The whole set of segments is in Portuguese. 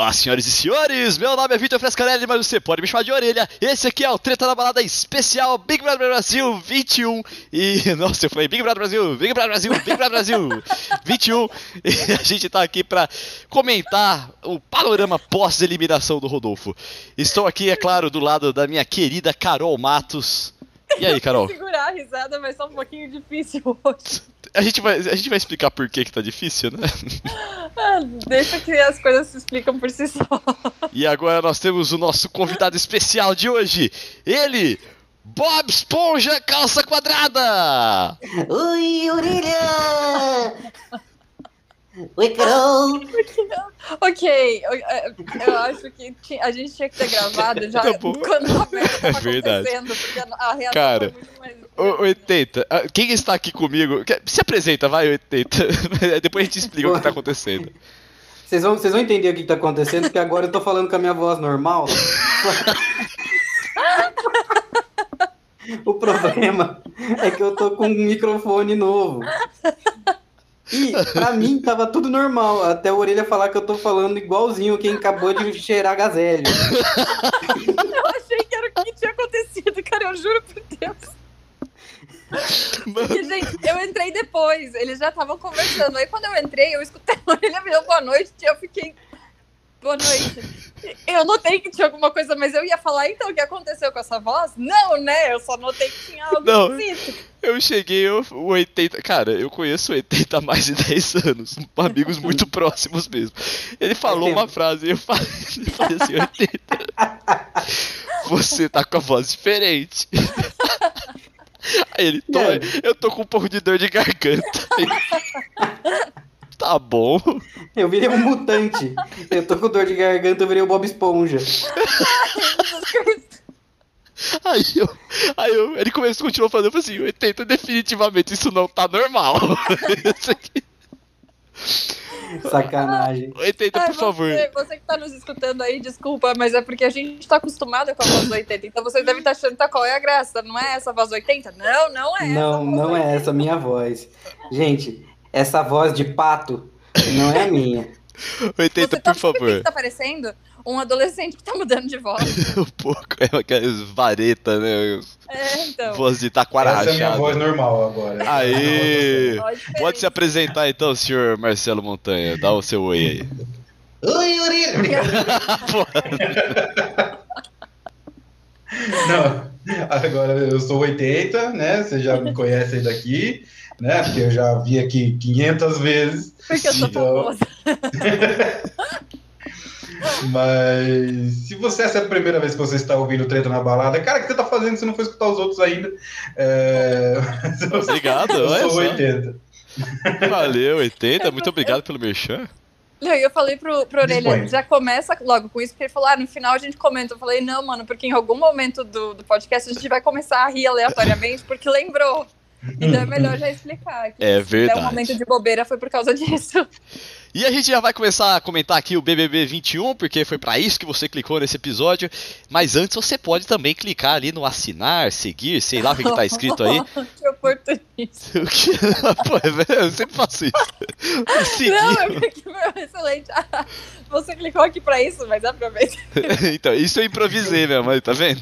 Olá, senhoras e senhores, meu nome é Vitor Frescarelli, mas você pode me chamar de orelha. Esse aqui é o Treta da Balada Especial Big Brother Brasil 21. E, nossa, eu falei Big Brother Brasil, Big Brother Brasil, Big Brother Brasil 21. E a gente tá aqui pra comentar o panorama pós-eliminação do Rodolfo. Estou aqui, é claro, do lado da minha querida Carol Matos. E aí, Carol? A risada, mas tá um pouquinho difícil hoje. A gente vai, a gente vai explicar por que, que tá difícil, né? Ah, deixa que as coisas se explicam por si só. E agora nós temos o nosso convidado especial de hoje. Ele, Bob Esponja Calça Quadrada! Oi, orelha! Oi, Carol! ok, eu, eu acho que a gente tinha que ter gravado já Tá bom. quando a tava É verdade. acontecendo, porque a reação Cara, foi muito mais... Ô, 80, ah, quem está aqui comigo? Se apresenta, vai, 80. Depois a gente explica o que tá acontecendo. Vocês vão, vocês vão entender o que tá acontecendo, porque agora eu tô falando com a minha voz normal. o problema é que eu tô com um microfone novo. E pra mim tava tudo normal, até a orelha falar que eu tô falando igualzinho quem acabou de cheirar gazélio. Eu achei que era o que tinha acontecido, cara, eu juro por Deus. Porque, gente, eu entrei depois, eles já estavam conversando. Aí quando eu entrei, eu escutei a orelha me boa noite e eu fiquei. Boa noite. Eu notei que tinha alguma coisa, mas eu ia falar, então, o que aconteceu com essa voz? Não, né? Eu só notei que tinha algo Não. esquisito. Eu cheguei, eu, o 80. Cara, eu conheço o 80 há mais de 10 anos. Amigos muito próximos mesmo. Ele falou uma frase e eu falei, eu falei assim: 80. Você tá com a voz diferente. Aí ele, tô, É. eu tô com um pouco de dor de garganta. Tá bom. Eu virei um mutante. Eu tô com dor de garganta, eu virei o Bob Esponja. Aí eu, aí eu, ele começou, continuou falando, eu falei assim, 80, definitivamente isso não tá normal. Isso aqui- Sacanagem. 80, Ai, por favor. Você, você que tá nos escutando aí, desculpa, mas é porque a gente tá acostumado com a voz 80. Então vocês devem estar achando, tá, qual é a graça? Não é essa voz 80? Não, não é essa. Não, voz não 80. é essa a minha voz. Gente, essa voz de pato não é a minha. 80, Você tá, por sabe o que favor. tá parecendo? Um adolescente que tá mudando de voz. um pouco, é aquelas varetas, né? É, então. Voz de taquara Essa é a minha voz normal agora. Ó, diferente. Pode se apresentar então, senhor Marcelo Montanha. Dá o seu oi aí. Oi, orelha! Não, agora eu sou 80, né? Vocês já me conhecem daqui, né? Porque eu já vi aqui 500 vezes. Porque eu sou Então, famosa. Mas se você essa é a primeira vez que você está ouvindo Treta na Balada, cara, o que você tá fazendo? Você não foi escutar os outros ainda. É... Obrigado, Eu sou só. 80. Valeu, 80. Muito obrigado pelo merchan. Não, e eu falei pro, pro Orelha, já começa logo com isso, porque ele falou, ah, no final a gente comenta. Eu falei, não, mano, porque em algum momento do, do podcast a gente vai começar a rir aleatoriamente, porque lembrou. Então é melhor já explicar. que É verdade. um momento de bobeira foi por causa disso. E a gente já vai começar a comentar aqui o BBB 21, porque foi pra isso que você clicou nesse episódio. Mas antes você pode também clicar ali no assinar, seguir, sei lá o que, que tá escrito aí. que oportunista. Que? Pô, velho, eu sempre faço isso. Seguir. Não, é porque foi excelente. Ah, Você clicou aqui pra isso, mas aproveita. então, isso eu improvisei mesmo, aí, tá vendo?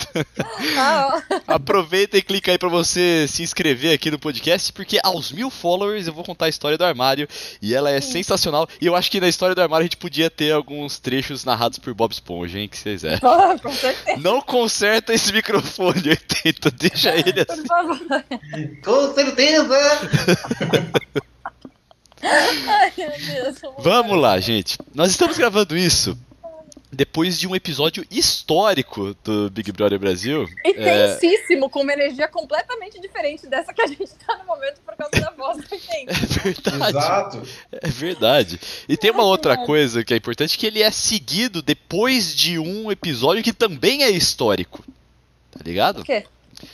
Ah. Aproveita e clica aí pra você se inscrever aqui no podcast, porque aos mil followers eu vou contar a história do armário e ela é sensacional. E eu acho que na história do armário a gente podia ter alguns trechos narrados por Bob Esponja, hein? Que vocês é. Ah, com certeza, Não conserta esse microfone, 80, deixa ele por assim. favor. Com certeza! Ai, meu Deus. Vamos lá, gente. Nós estamos gravando isso depois de um episódio histórico do Big Brother Brasil. É, Intensíssimo, com uma energia completamente diferente dessa que a gente tá no momento por causa da voz da gente. é verdade. Exato. É verdade. E tem uma outra coisa que é importante, que ele é seguido depois de um episódio que também é histórico. Tá ligado? O quê?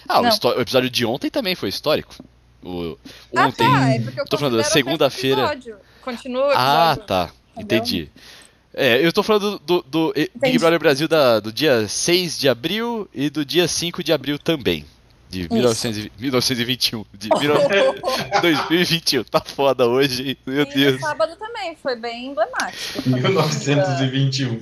Ah, o, o episódio de ontem também foi histórico. O, Ah, ontem. tá, é porque eu tô falando segunda-feira. o mesmo episódio. Continua Ah, tá. Entendeu? Entendi. É, eu tô falando do, do- do Big. Brother Brasil da- do dia 6 de abril e do dia 5 de abril também. De 1900, 1921. De 2021. Tá foda hoje, meu E Deus. no sábado também, foi bem emblemático. Quando 1921.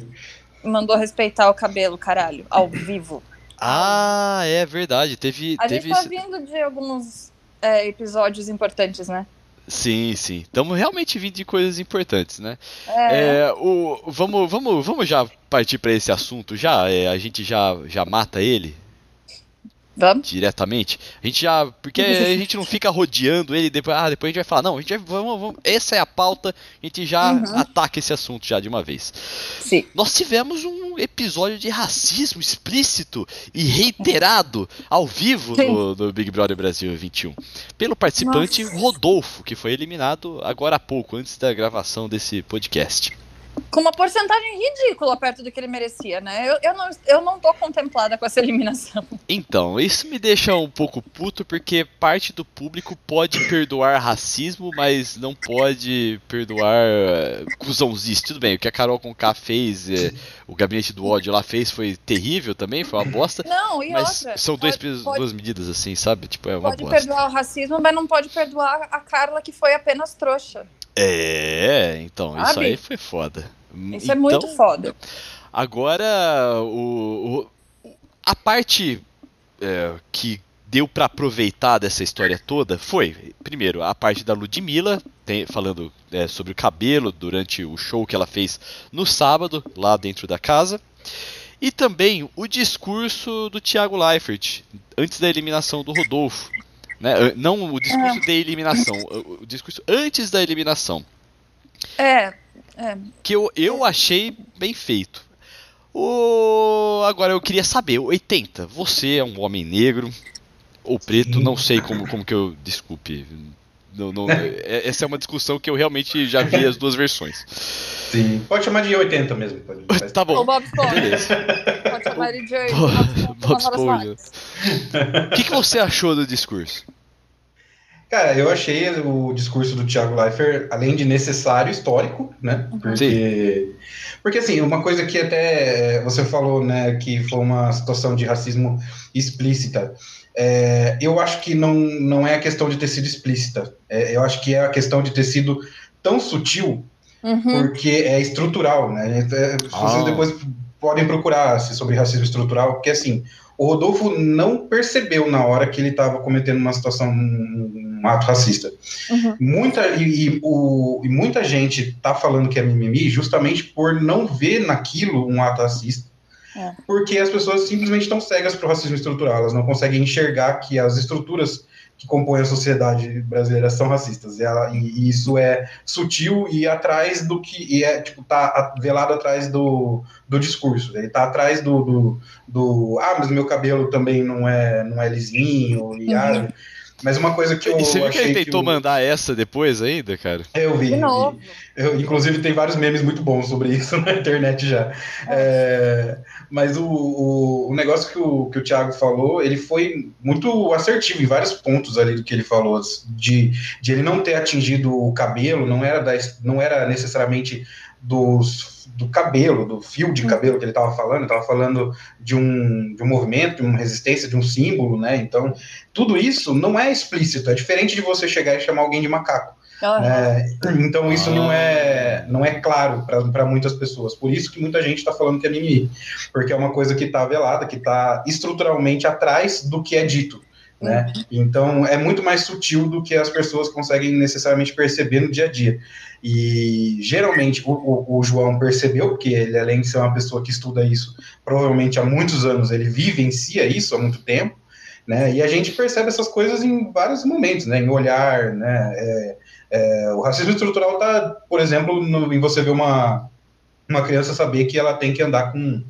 Mandou respeitar o cabelo, caralho, ao vivo. Ah, é verdade. Teve. A teve gente tá vindo de alguns é, episódios importantes, né? Sim, sim. Estamos realmente vindo de coisas importantes, né? É, É, o, vamos, vamos, vamos já partir para esse assunto já? É, a gente já, já mata ele Vamos? diretamente? A gente já. Porque a gente não fica rodeando ele, depois, ah, depois a gente vai falar, não, a gente vai, vamos, vamos, essa é a pauta, a gente já Uhum. ataca esse assunto já de uma vez. Sim. Nós tivemos um episódio de racismo explícito e reiterado ao vivo no, no Big Brother Brasil 21 pelo participante Nossa. Rodolfo, que foi eliminado agora há pouco, antes da gravação desse podcast. Com uma porcentagem ridícula perto do que ele merecia, né? Eu, eu, não, eu não tô contemplada com essa eliminação. Então, isso me deixa um pouco puto porque parte do público pode perdoar racismo, mas não pode perdoar uh, cuzãozice. Tudo bem, o que a Carol com K fez, eh, o gabinete do ódio lá fez foi terrível também, foi uma bosta. Não, e Mas outra. são dois, pode, pode, duas medidas assim, sabe? Tipo, é uma pode bosta. perdoar o racismo, mas não pode perdoar a Carla que foi apenas trouxa. É, então, isso Sabe? aí foi foda. Isso então, é muito foda. Agora, o, o- a parte é, que deu pra aproveitar dessa história toda foi, primeiro, a parte da Ludmilla, tem- falando é, sobre o cabelo durante o show que ela fez no sábado, lá dentro da casa. E também o discurso do Thiago Leifert, antes da eliminação do Rodolfo. Né? Não o discurso de eliminação, o discurso antes da eliminação É, é. que eu, eu achei bem feito. O... Agora eu queria saber, 80, você é um homem negro ou preto, não sei como, como que eu. Desculpe. Não, não- é- essa é uma discussão que eu realmente já vi as duas versões. Sim. Pode chamar de 80 mesmo. Pode, Tá O bom. Bob Esponja. Beleza. Pode chamar de Bob- Bob Bob Esponja. O que, que você achou do discurso? Cara, eu achei o discurso do Thiago Leifert, além de necessário, histórico, né? Porque, porque assim, uma coisa que até eh, você falou, né, que foi uma situação de racismo explícita. É, eu acho que não, não é a questão de ter sido explícita. É, eu acho que é a questão de ter sido tão sutil Uhum. porque é estrutural, né? É, Vocês Ah. depois podem procurar se- sobre racismo estrutural, porque assim, o Rodolfo não percebeu na hora que ele estava cometendo uma situação, um, um ato racista. Uhum. Muita, e, e o, e muita gente tá falando que é mimimi justamente por não ver naquilo um ato racista. É. Porque as pessoas simplesmente estão cegas para o racismo estrutural, elas não conseguem enxergar que as estruturas que compõem a sociedade brasileira são racistas. E, ela- e- isso é sutil e atrás do que. E é, tipo, tá velado atrás do, do discurso. Ele tá atrás do, do, do, Ah, mas meu cabelo também não é, não é lisinho. E, Uhum. ah, mas uma coisa que eu. E você viu que achei ele tentou o- mandar essa depois ainda, cara? Eu vi. De vi. novo. Eu, inclusive, tem vários memes muito bons sobre isso na internet já. É, mas o, o, o negócio que o, que o Thiago falou, ele foi muito assertivo em vários pontos ali do que ele falou, de, de ele não ter atingido o cabelo, não era, da, não era necessariamente dos, do cabelo, do fio de cabelo que ele estava falando, estava falando de um, de um movimento, de uma resistência, de um símbolo, né? Então, tudo isso não é explícito, é diferente de você chegar e chamar alguém de macaco. Aham. É, então isso não é não é claro para muitas pessoas. Por isso que muita gente está falando que é mimimi, porque é uma coisa que está velada, que está estruturalmente atrás do que é dito. Né? Então é muito mais sutil do que as pessoas conseguem necessariamente perceber no dia a dia. E geralmente o, o- o João percebeu, porque ele, além de ser uma pessoa que estuda isso, provavelmente há muitos anos ele vivencia isso há muito tempo, né? E a gente percebe essas coisas em vários momentos, né? Em olhar, né? É, é, o racismo estrutural está, por exemplo, no- em você ver uma, uma criança saber que ela tem que andar com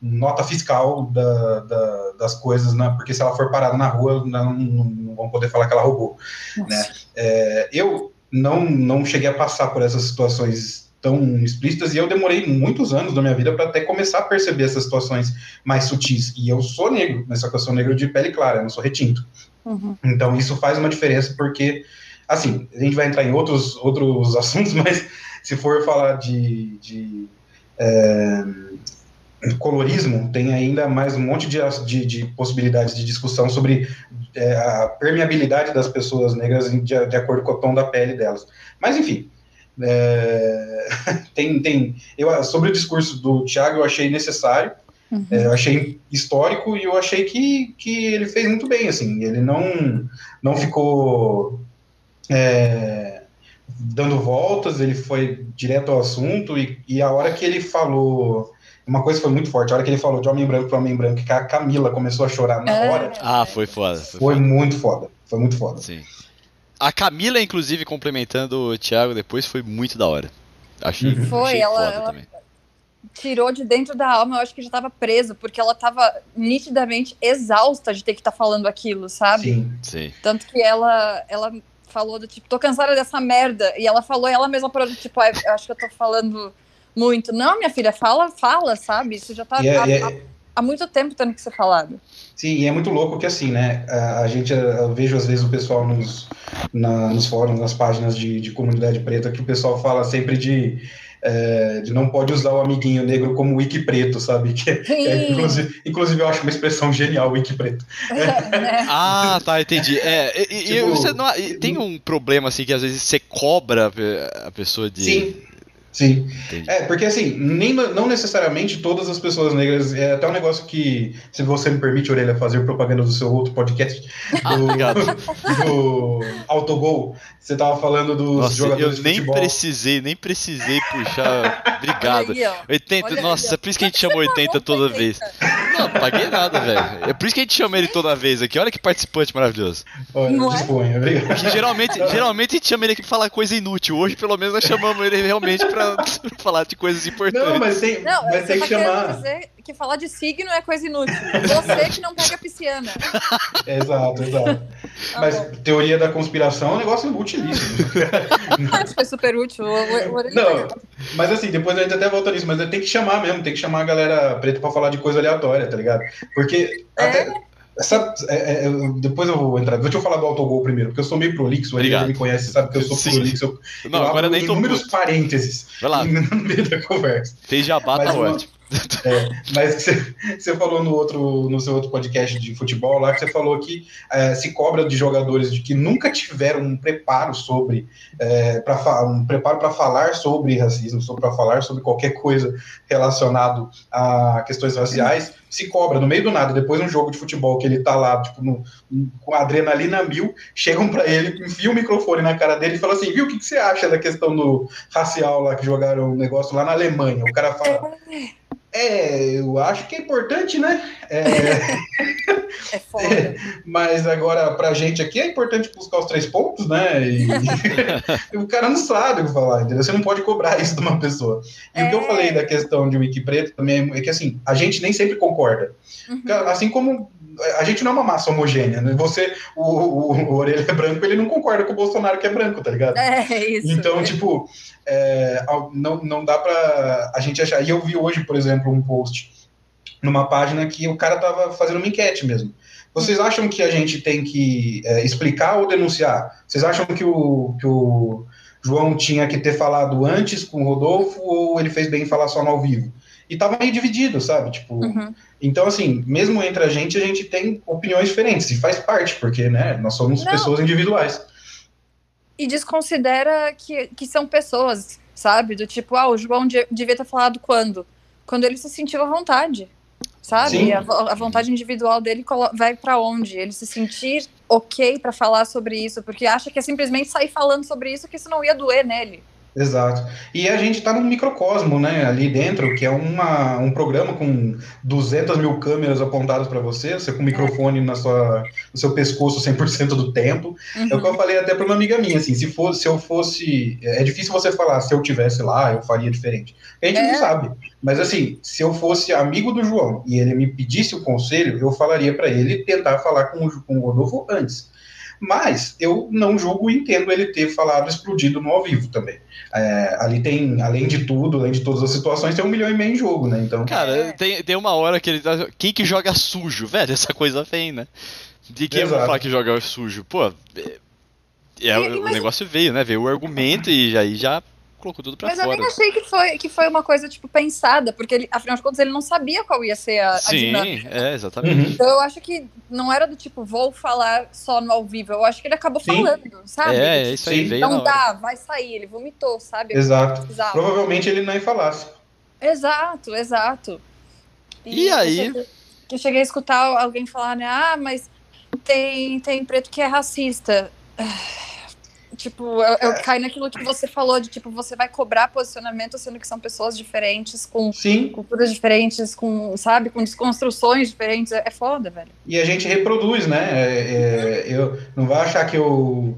nota fiscal da- da- das coisas, né? Porque se ela for parada na rua, não, não, não vão poder falar que ela roubou. né? É, eu não, não cheguei a passar por essas situações tão explícitas e eu demorei muitos anos da minha vida para até começar a perceber essas situações mais sutis. E eu sou negro, mas só que eu sou negro de pele clara, eu não sou retinto. Uhum. Então isso faz uma diferença porque, assim, a gente vai entrar em outros, outros assuntos, mas se for falar de, de, é, colorismo, tem ainda mais um monte de, de, de possibilidades de discussão sobre é, a permeabilidade das pessoas negras de, de, acordo com o tom da pele delas. Mas, enfim, é, tem, tem eu, sobre o discurso do Tiago, eu achei necessário, uhum. é, eu achei histórico e eu achei que, que ele fez muito bem, assim, ele não, não ficou é, dando voltas, ele foi direto ao assunto e, e a hora que ele falou uma coisa foi muito forte. A hora que ele falou de homem branco para homem branco, que a Camila começou a chorar na é. hora. Ah, foi foda. Foi, foi foda. muito foda. Foi muito foda. Sim. A Camila, inclusive, complementando o Thiago depois, foi muito da hora. Achei, uhum. foi, achei ela, ela tirou de dentro da alma, eu acho que já estava presa, porque ela estava nitidamente exausta de ter que estar tá falando aquilo, sabe? Sim. Sim. Tanto que ela, ela falou do tipo, tô cansada dessa merda. E ela falou, ela mesma parou do tipo, ah, eu acho que eu tô falando muito. Não, minha filha, fala, fala, sabe? Isso já tá yeah, é, há, yeah. É- há, muito tempo tendo que ser falado. Sim, e é muito louco que assim, né? A, a gente, eu vejo às vezes o pessoal nos, na, nos fóruns, nas páginas de, de comunidade preta, que o pessoal fala sempre de. É, de não pode usar o amiguinho negro como wiki preto, sabe? Que é, inclusive, inclusive, eu acho uma expressão genial, wiki preto. É, né? ah, tá, entendi. É, e, tipo, e você não, tem um problema assim que às vezes você cobra a pessoa de. Sim. Sim. Entendi. É, porque assim, nem, não necessariamente todas as pessoas negras. É até um negócio que, se você me permite, Orelha, fazer propaganda do seu outro podcast, ah, do, do Autogol, você tava falando dos nossa, jogadores eu nem futebol. precisei, nem precisei puxar. Obrigado. Aí, 80, nossa, é por isso que a gente chama 80 toda 80. vez. Não, não paguei nada, velho. É por isso que a gente chama ele toda vez aqui. Olha que participante maravilhoso. Olha, não disponha, obrigado. Geralmente, geralmente a gente chama ele aqui pra falar coisa inútil. Hoje, pelo menos, nós chamamos ele realmente pra falar de coisas importantes. Não, mas tem, não, mas tem que chamar. Dizer que falar de signo é coisa inútil. Você que não pega a pisciana. exato, exato. Tá mas bom. teoria da conspiração é um negócio utilíssimo. Acho que é super útil. Não, mas assim, depois a gente até volta nisso, mas tem que chamar mesmo, tem que chamar a galera preta pra falar de coisa aleatória, tá ligado? Porque é? até Sabe, é, é, depois eu vou entrar. Deixa eu falar do autogol primeiro, porque eu sou meio prolixo, ele me conhece, sabe que eu sou Sim. prolixo. Eu, não, eu agora nem inúmeros parênteses Vai lá. no meio da conversa. Fez jabá, tá ótimo. É, mas você, falou no outro no seu outro podcast de futebol lá que você falou que é, se cobra de jogadores de que nunca tiveram um preparo sobre é, para um preparo para falar sobre racismo, para falar sobre qualquer coisa relacionado a questões raciais, se cobra no meio do nada, depois de um jogo de futebol que ele tá lá, tipo, no, com adrenalina mil, chegam para ele, enfiam o microfone na cara dele e falam assim, viu, o que, que você acha da questão do racial lá que jogaram um negócio lá na Alemanha? O cara fala, é, eu acho que é importante, né? É, é foda. É, mas agora, pra gente aqui, é importante buscar os três pontos, né? E, e o cara não sabe o que falar, entendeu? Você não pode cobrar isso de uma pessoa. E é... o que eu é. falei da questão de Wiki Preto também é que, assim, a gente nem sempre concorda. Uhum. Assim como a gente não é uma massa homogênea, né? Você, o, o, o Orelha é branco, ele não concorda com o Bolsonaro que é branco, tá ligado? É, isso. Então, tipo, é, não, não dá pra a gente achar. E eu vi hoje, por exemplo, um post numa página que o cara tava fazendo uma enquete mesmo. Vocês hum. acham que a gente tem que é, explicar ou denunciar? Vocês acham que o, que o João tinha que ter falado antes com o Rodolfo ou ele fez bem em falar só no ao vivo? E tava meio dividido, sabe? Tipo, uhum. então assim, mesmo entre a gente, a gente tem opiniões diferentes e faz parte, porque, né, nós somos Não. pessoas individuais. E desconsidera que, que são pessoas, sabe? Do tipo, ah, o João devia ter falado quando? Quando ele se sentiu à vontade, sabe? A, a, vontade individual dele vai para onde? Ele se sentir ok para falar sobre isso, porque acha que é simplesmente sair falando sobre isso que isso não ia doer nele. Exato. E a gente está num microcosmo, né, ali dentro, que é uma, um programa com 200 mil câmeras apontadas para você, você com microfone na sua, no seu pescoço 100% do tempo. Uhum. É o que eu falei até para uma amiga minha, assim, se, fosse, se eu fosse... É difícil você falar, se eu tivesse lá, eu faria diferente. A gente é. não sabe. Mas, assim, se eu fosse amigo do João e ele me pedisse o conselho, eu falaria para ele tentar falar com o, com o Rodolfo antes. Mas eu não julgo e entendo ele ter falado explodido no ao vivo também. É, ali tem, além de tudo, além de todas as situações, tem um milhão e meio em jogo, né? Então. Cara, tem, tem uma hora que ele tá. Quem que joga sujo? Velho, essa coisa vem, né? De quem vai falar que joga sujo? Pô, é, é, o negócio veio, né? Veio o argumento e aí já colocou tudo pra Mas eu fora. nem achei que foi, que foi uma coisa, tipo, pensada, porque ele, afinal de contas ele não sabia qual ia ser a, a Sim, dinâmica. é, exatamente. Uhum. Então eu acho que não era do tipo, vou falar só no ao vivo. Eu acho que ele acabou Sim. falando, sabe? É, é isso aí, Sim. veio Não dá, vai sair. Ele vomitou, sabe? Exato. Provavelmente ele nem falasse. Exato, exato. E eu aí? cheguei- Eu cheguei a escutar alguém falar, né? Ah, mas tem, tem preto que é racista. Tipo, eu, eu caio naquilo que você falou de tipo, você vai cobrar posicionamento sendo que são pessoas diferentes, com Sim, culturas diferentes, com, sabe, com desconstruções diferentes. É é foda, velho. e a gente reproduz, né? É, é, eu não vai achar que eu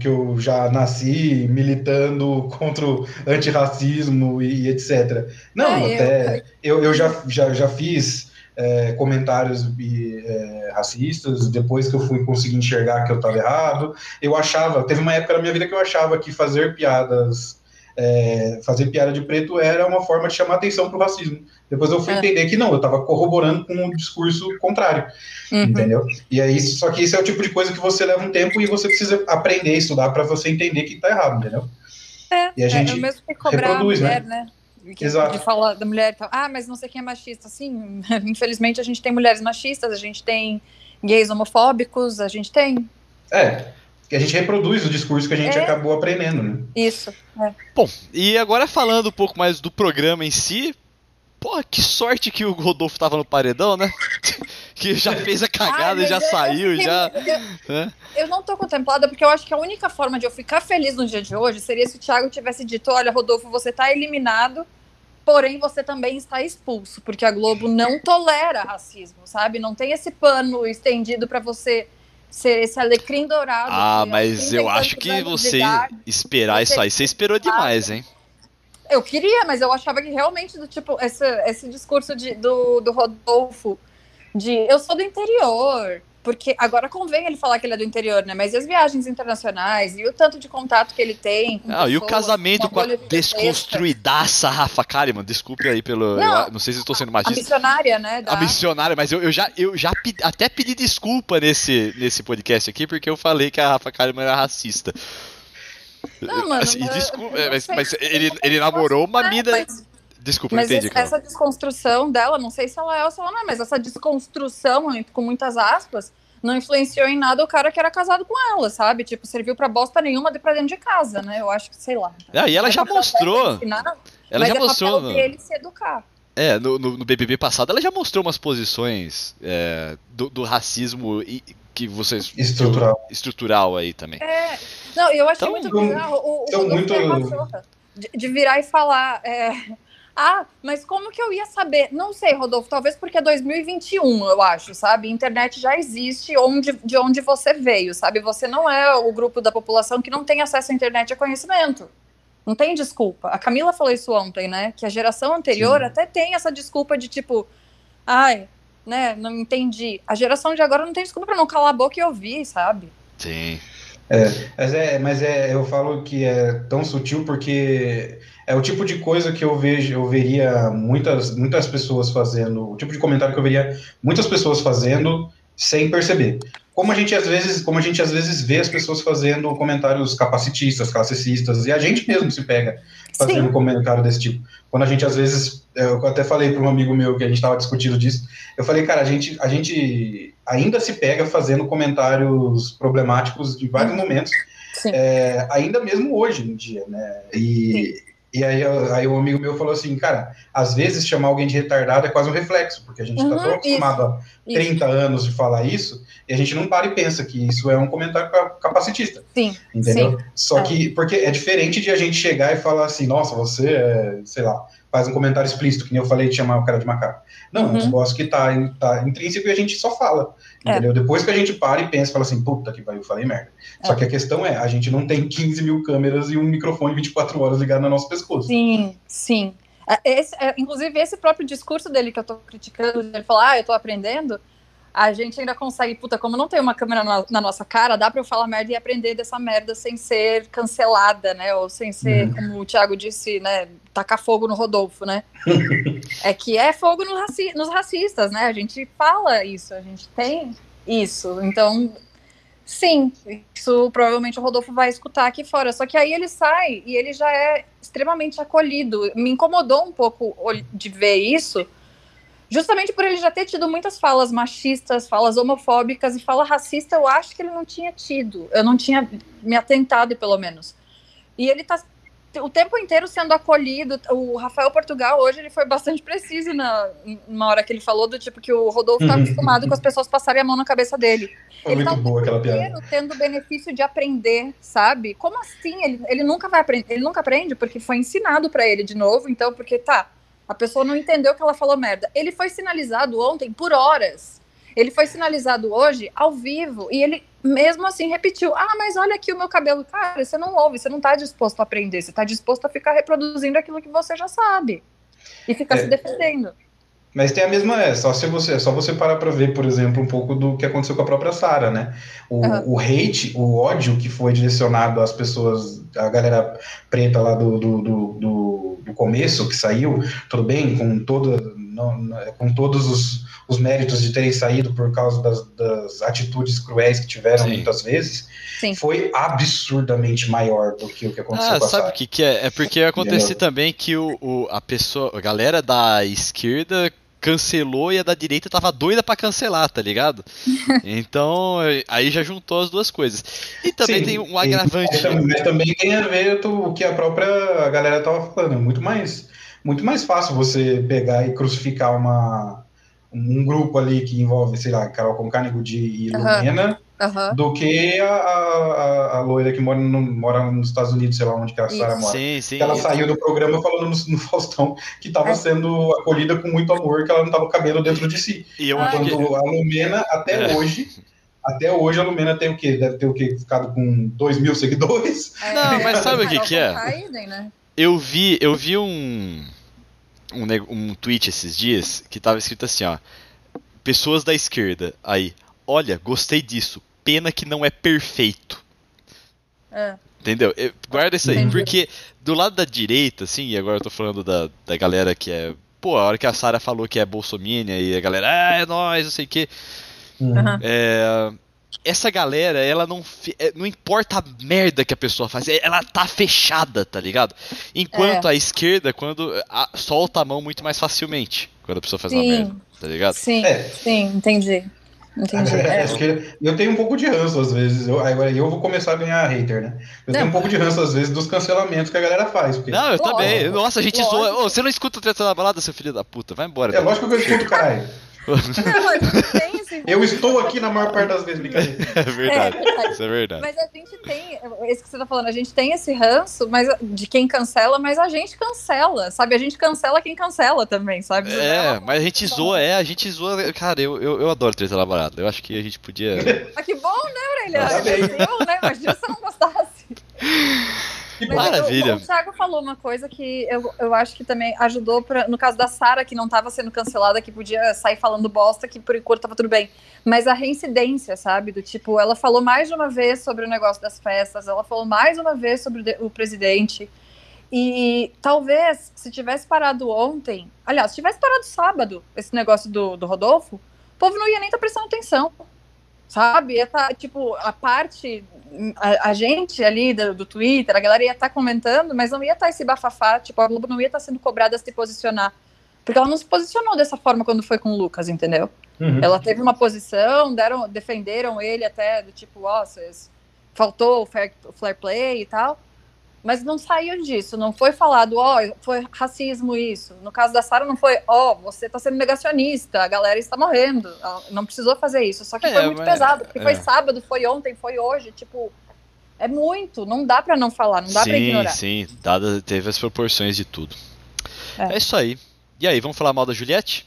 que eu- eu já nasci militando contra o antirracismo e, e etc. Não, É, eu- até eu, eu já, já, já fiz é, comentários é, racistas depois que eu fui conseguir enxergar que eu estava errado. Eu achava, teve uma época na minha vida que eu achava que fazer piadas, é, fazer piada de preto era uma forma de chamar atenção para o racismo. Depois eu fui É. entender que não, eu estava corroborando com o discurso contrário. Uhum. Entendeu? E aí, só que isso é o tipo de coisa que você leva um tempo e você precisa aprender, estudar para você entender que tá errado, entendeu? É, E a gente é o mesmo que cobrar reproduz, a mulher, né? Que- Exato. De falar da mulher e tal. Ah, mas não sei quem é machista. Sim, infelizmente a gente tem mulheres machistas, a gente tem gays homofóbicos, a gente tem É, que a gente reproduz o discurso que a gente É. acabou aprendendo, né? isso. Bom, e agora falando um pouco mais do programa em si. Porra, que sorte que o Rodolfo tava no paredão, né? que já fez a cagada Ai, e já saiu, eu, já. eu- né? Eu não tô contemplada porque eu acho que a única forma de eu ficar feliz no dia de hoje seria se o Thiago tivesse dito: olha, Rodolfo, você tá eliminado, porém você também está expulso, porque a Globo não tolera racismo, sabe? Não tem esse pano estendido pra você ser esse alecrim dourado. Ah, que mas eu 30 acho que você idade- esperar isso aí, você esperou demais, hein? Eu queria, mas eu achava que realmente, do tipo, esse, esse discurso de, do, do Rodolfo de eu sou do interior. Porque agora convém ele falar que ele é do interior, né? Mas e as viagens internacionais e o tanto de contato que ele tem. Com Ah, e o pessoas, casamento com a desconstruidaça Rafa Kalimann. Desculpe aí pelo. Não, eu não sei se estou sendo A machista. missionária, né? da- A missionária, mas eu, eu já, eu já pe- até pedi desculpa nesse, nesse podcast aqui, porque eu falei que a Rafa Kalimann era racista. Não, mano, Assim, eu- desculpa, eu é, não mas, mas ele, ele namorou uma É, mina. mas- Desculpa, Mas entendi, esse- cara. essa desconstrução dela, não sei se ela é ou se ela não é, mas essa desconstrução, com muitas aspas, não influenciou em nada o cara que era casado com ela, sabe? Tipo, serviu pra bosta nenhuma de pra dentro de casa, né? Eu acho que, sei lá. Ah, e ela Mas já mostrou. ensinar, Ela mas já é mostrou. papel dele se educar. é, no, no, no BBB passado, ela já mostrou umas posições é, do, do racismo e- que vocês. Estrutural. Estrutural aí também. É, não, eu achei Então, muito eu- bizarro o, o eu Rodolfo muito- de, de virar e falar. é, ah, mas como que eu ia saber? Não sei, Rodolfo, talvez porque é 2021, eu acho, sabe? Internet já existe onde, de onde você veio, sabe? Você não é o grupo da população que não tem acesso à internet e a conhecimento. Não tem desculpa. A Camila falou isso ontem, né? Que a geração anterior Sim. até tem essa desculpa de tipo, ai, né, não entendi. A geração de agora não tem desculpa pra não calar a boca e ouvir, sabe? Sim. Mas é, mas é, eu falo que é tão sutil porque é o tipo de coisa que eu vejo, eu veria muitas, muitas pessoas fazendo, o tipo de comentário que eu veria muitas pessoas fazendo sem perceber. Como a gente às vezes, como a gente às vezes vê as pessoas fazendo comentários capacitistas, classicistas, e a gente mesmo se pega fazendo Sim. comentário desse tipo. Quando a gente às vezes, eu até falei para um amigo meu que a gente estava discutindo disso, eu falei, cara, a gente, a gente ainda se pega fazendo comentários problemáticos em vários momentos, Sim. é, ainda mesmo hoje em dia, né? E, e aí, aí um amigo meu falou assim, cara, às vezes chamar alguém de retardado é quase um reflexo, porque a gente está Uhum, tão acostumado há Isso. 30 anos de falar isso, e a gente não para e pensa que isso é um comentário ca- capacitista. Sim. Entendeu? Só É. que, porque é diferente de a gente chegar e falar assim, nossa, você é, sei lá, faz um comentário explícito, que nem eu falei de chamar o cara de macaco. Não, é um Uhum. negócio que tá, tá intrínseco e a gente só fala. É. Entendeu? Depois que a gente para e pensa, fala assim, puta que pariu, falei merda. Só É. que a questão é, a gente não tem 15 mil câmeras e um microfone 24 horas ligado no nosso pescoço. Sim, sim. É, Esse, é, inclusive, esse próprio discurso dele que eu tô criticando, ele falar, ah, eu tô aprendendo, a gente ainda consegue, puta, como não tem uma câmera na, na nossa cara, dá pra eu falar merda e aprender dessa merda sem ser cancelada, né? Ou sem ser, Uhum. como o Thiago disse, né? Tacar fogo no Rodolfo, né? é que é fogo no raci nos racistas, né? A gente fala isso, a gente tem isso. Então, Sim, isso provavelmente o Rodolfo vai escutar aqui fora. Só que aí ele sai e ele já é extremamente acolhido. Me incomodou um pouco de ver isso, justamente por ele já ter tido muitas falas machistas, falas homofóbicas e fala racista. Eu acho que ele não tinha tido. Eu não tinha me atentado, pelo menos. E ele tá o tempo inteiro sendo acolhido. O Rafael Portugal hoje ele foi bastante preciso na numa hora que ele falou do tipo que o Rodolfo tá acostumado com as pessoas passarem a mão na cabeça dele Foi Ele muito tá boa aquela piada. inteiro tendo o benefício de aprender, sabe? Como assim? Ele, ele nunca vai aprender, ele nunca aprende porque foi ensinado pra ele de novo, então porque tá, a pessoa não entendeu que ela falou merda. Ele foi sinalizado ontem por horas. Ele foi sinalizado hoje ao vivo e ele mesmo assim repetiu: "Ah, mas olha aqui o meu cabelo". Cara, você não ouve, você não tá disposto a aprender, você tá disposto a ficar reproduzindo aquilo que você já sabe. E ficar É. se defendendo. Mas tem a mesma, é só se você, é só você parar pra ver, por exemplo, um pouco do que aconteceu com a própria Sarah, né? O, Aham. o hate, o ódio que foi direcionado às pessoas, a galera preta lá do, do, do, do- do começo, que saiu, tudo bem, com toda, não- não- com todos os, os méritos de terem saído por causa das, das atitudes cruéis que tiveram Sim. muitas vezes, Sim. foi absurdamente maior do que o que aconteceu Ah, com a sabe Sarah. o que, que é? É porque acontece Entendeu? também que o, o- a pessoa, a galera da esquerda cancelou e a da direita tava doida pra cancelar, tá ligado? Então, aí já juntou as duas coisas. E também Sim, tem um agravante. Mas também, mas também tem a ver o que a própria galera tava falando. É muito mais, muito mais fácil você pegar e crucificar uma, um grupo ali que envolve, sei lá, Carol Conká, Nego Di e. Lumena, Aham. do que a, a, a- loira que mora, no- mora nos Estados Unidos, sei lá onde que a Sarah Isso. mora. Sim, sim. Que ela saiu do programa falando no, no Faustão que estava É. sendo acolhida com muito amor, que ela não estava cabendo dentro de si. E eu acho que- a Lumena, até É. hoje, até hoje a Lumena tem o quê? Deve ter o quê? Ficado com 2 mil seguidores? É, Não, mas sabe o que que é? Né? Eu vi, eu vi um, um um tweet esses dias que tava escrito assim, ó. Pessoas da esquerda, aí, olha, gostei disso. Pena que não é perfeito. É. Entendeu? Eu- guarda isso aí, Entendi. porque do lado da direita, assim, e agora eu tô falando da, da galera que é. Pô, a hora que a Sara falou que é bolsominion e a galera, ah, é nóis, não sei o quê. Aham. É, essa galera, ela não. é, Não importa a merda que a pessoa faz, é- ela tá fechada, tá ligado? Enquanto É. a esquerda, quando a- solta a mão muito mais facilmente quando a pessoa faz uma Sim. merda, tá ligado? Sim, É. sim, entendi. Entendi. É. Acho que eu tenho um pouco de ranço às vezes. Eu, agora eu vou começar a ganhar hater, né? Eu tenho Não. um pouco de ranço às vezes dos cancelamentos que a galera faz. Porque Não, eu também. Nossa, a gente Lógico. zoa. Ô, você não escuta o treta da balada, seu filho da puta? Vai embora. é lógico que eu escuto, caralho. Eu estou aqui na maior parte das vezes, brincadeira. É verdade. É verdade. Isso é verdade. Mas a gente tem, esse que você tá falando, a gente tem esse ranço mas, de quem cancela, mas a gente cancela, sabe? A gente cancela quem cancela também, sabe? É, mas a gente zoa, é, a gente zoa. Cara, eu, eu, eu adoro treta da balada. Eu acho que a gente podia. Ah, que bom, né, Aurelia? Tá bem. Eu, né? Imagina se eu não gostasse. Que Maravilha. O, o Thiago falou uma coisa que eu, eu acho que também ajudou pra, no caso da Sara, que não tava sendo cancelada, que podia sair falando bosta, que por enquanto tava tudo bem. Mas a reincidência, sabe? Do tipo, ela falou mais de uma vez sobre o negócio das festas, ela falou mais uma vez sobre o, de- o presidente. E talvez, se tivesse parado ontem, aliás, se tivesse parado sábado, esse negócio do, do Rodolfo, o povo não ia nem estar prestando atenção. Sabe? Ia tá, tipo, a parte, a, a gente ali do, do Twitter, a galera ia estar comentando, mas não ia estar esse bafafá, tipo, a Globo não ia estar sendo cobrada a se posicionar. Porque ela não se posicionou dessa forma quando foi com o Lucas, entendeu? Uhum. Ela teve uma posição, deram, defenderam ele até do tipo, ó, vocês faltou o fair, fair play e tal. Mas não saiu disso, não foi falado, ó, foi racismo isso. No caso da Sara não foi, ó, você tá sendo negacionista, a galera está morrendo. Ela não precisou fazer isso, só que É, foi muito mas- pesado, porque é. foi sábado, foi ontem, foi hoje, tipo, é muito, não dá pra não falar, não dá pra sim, ignorar. sim. Dada, teve as proporções de tudo. É. É. isso aí. E aí, vamos falar mal da Juliette?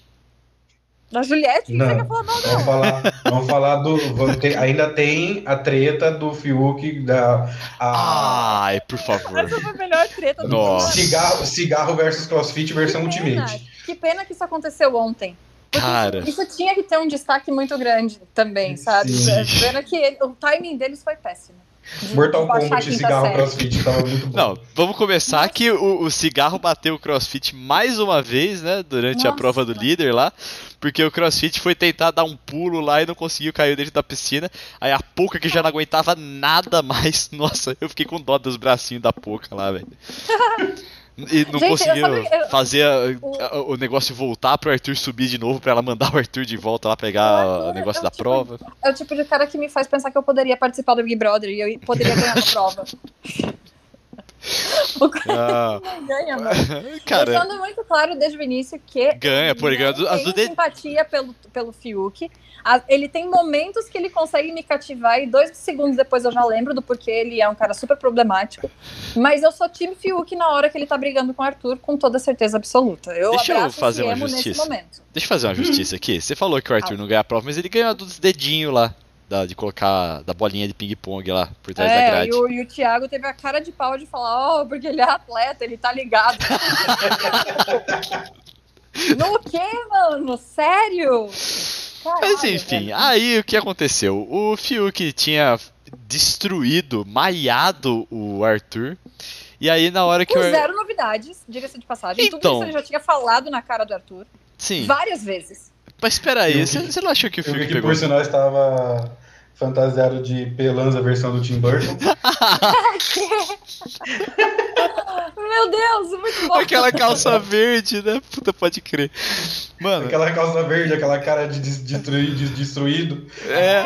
Da Juliette, não, Não. você quer falar mal, Vamos falar, vamos falar do. vamos ter- ainda tem a treta do Fiuk da. A, Ai, por favor. Essa foi a melhor treta do Nossa. cigarro, cigarro versus CrossFit versão Que pena, Ultimate. Que pena que isso aconteceu ontem. Cara. Isso, isso tinha que ter um destaque muito grande também, sabe? Sim. Pena que ele- o timing deles foi péssimo. De- Mortal de a Kombat quinta cigarro série. crossfit tava muito bom. Não, vamos começar que o, o cigarro bateu o crossfit mais uma vez, né? Durante a Nossa. prova do líder lá. Porque o crossfit foi tentar dar um pulo lá e não conseguiu cair dentro da piscina. Aí a Pouca que já não aguentava nada mais. Nossa, eu fiquei com dó dos bracinhos da Pouca lá, velho. E não Gente, conseguiu eu- fazer a- o- a- o negócio voltar pro Arthur subir de novo pra ela mandar o Arthur de volta lá pegar Arthur o negócio é da tipo- prova. É o tipo de cara que me faz pensar que eu poderia participar do Big Brother e eu poderia ganhar a prova. O cara Ah, não ganha, mano. cara, Deixando muito claro desde o início que ganha, não as do tenho dedo. simpatia pelo, pelo Fiuk. A- ele tem momentos que ele consegue me cativar e dois segundos depois eu já lembro do porquê ele é um cara super problemático. Mas eu sou time Fiuk na hora que ele tá brigando com o Arthur, com toda certeza absoluta. Eu Deixa eu fazer uma justiça. Deixa eu fazer uma justiça aqui. Você falou que o Arthur não ganha a prova, mas ele ganhou a dos dedinhos lá. Da- de colocar da bolinha de ping-pong lá por trás da É, grade. e o, e o Thiago teve a cara de pau de falar, ó, porque ele é atleta, ele tá ligado. no quê, mano? Sério? Mas Caralho, enfim, velho. aí o que aconteceu? O Fiuk tinha destruído, maiado o Arthur. E aí na hora que Com Ar- zero novidades, diga-se de passagem. Tudo Então. isso ele já tinha falado na cara do Arthur Sim, várias vezes. Mas espera aí, você, você não achou que o Eu vi que pegou? por sinal estava fantasiado de Pelanza versão do Tim Burton. Meu Deus, muito bom. Aquela calça verde, né? Puta, pode crer. Mano, Aquela calça verde, aquela cara de des- destruí- de destruído. é.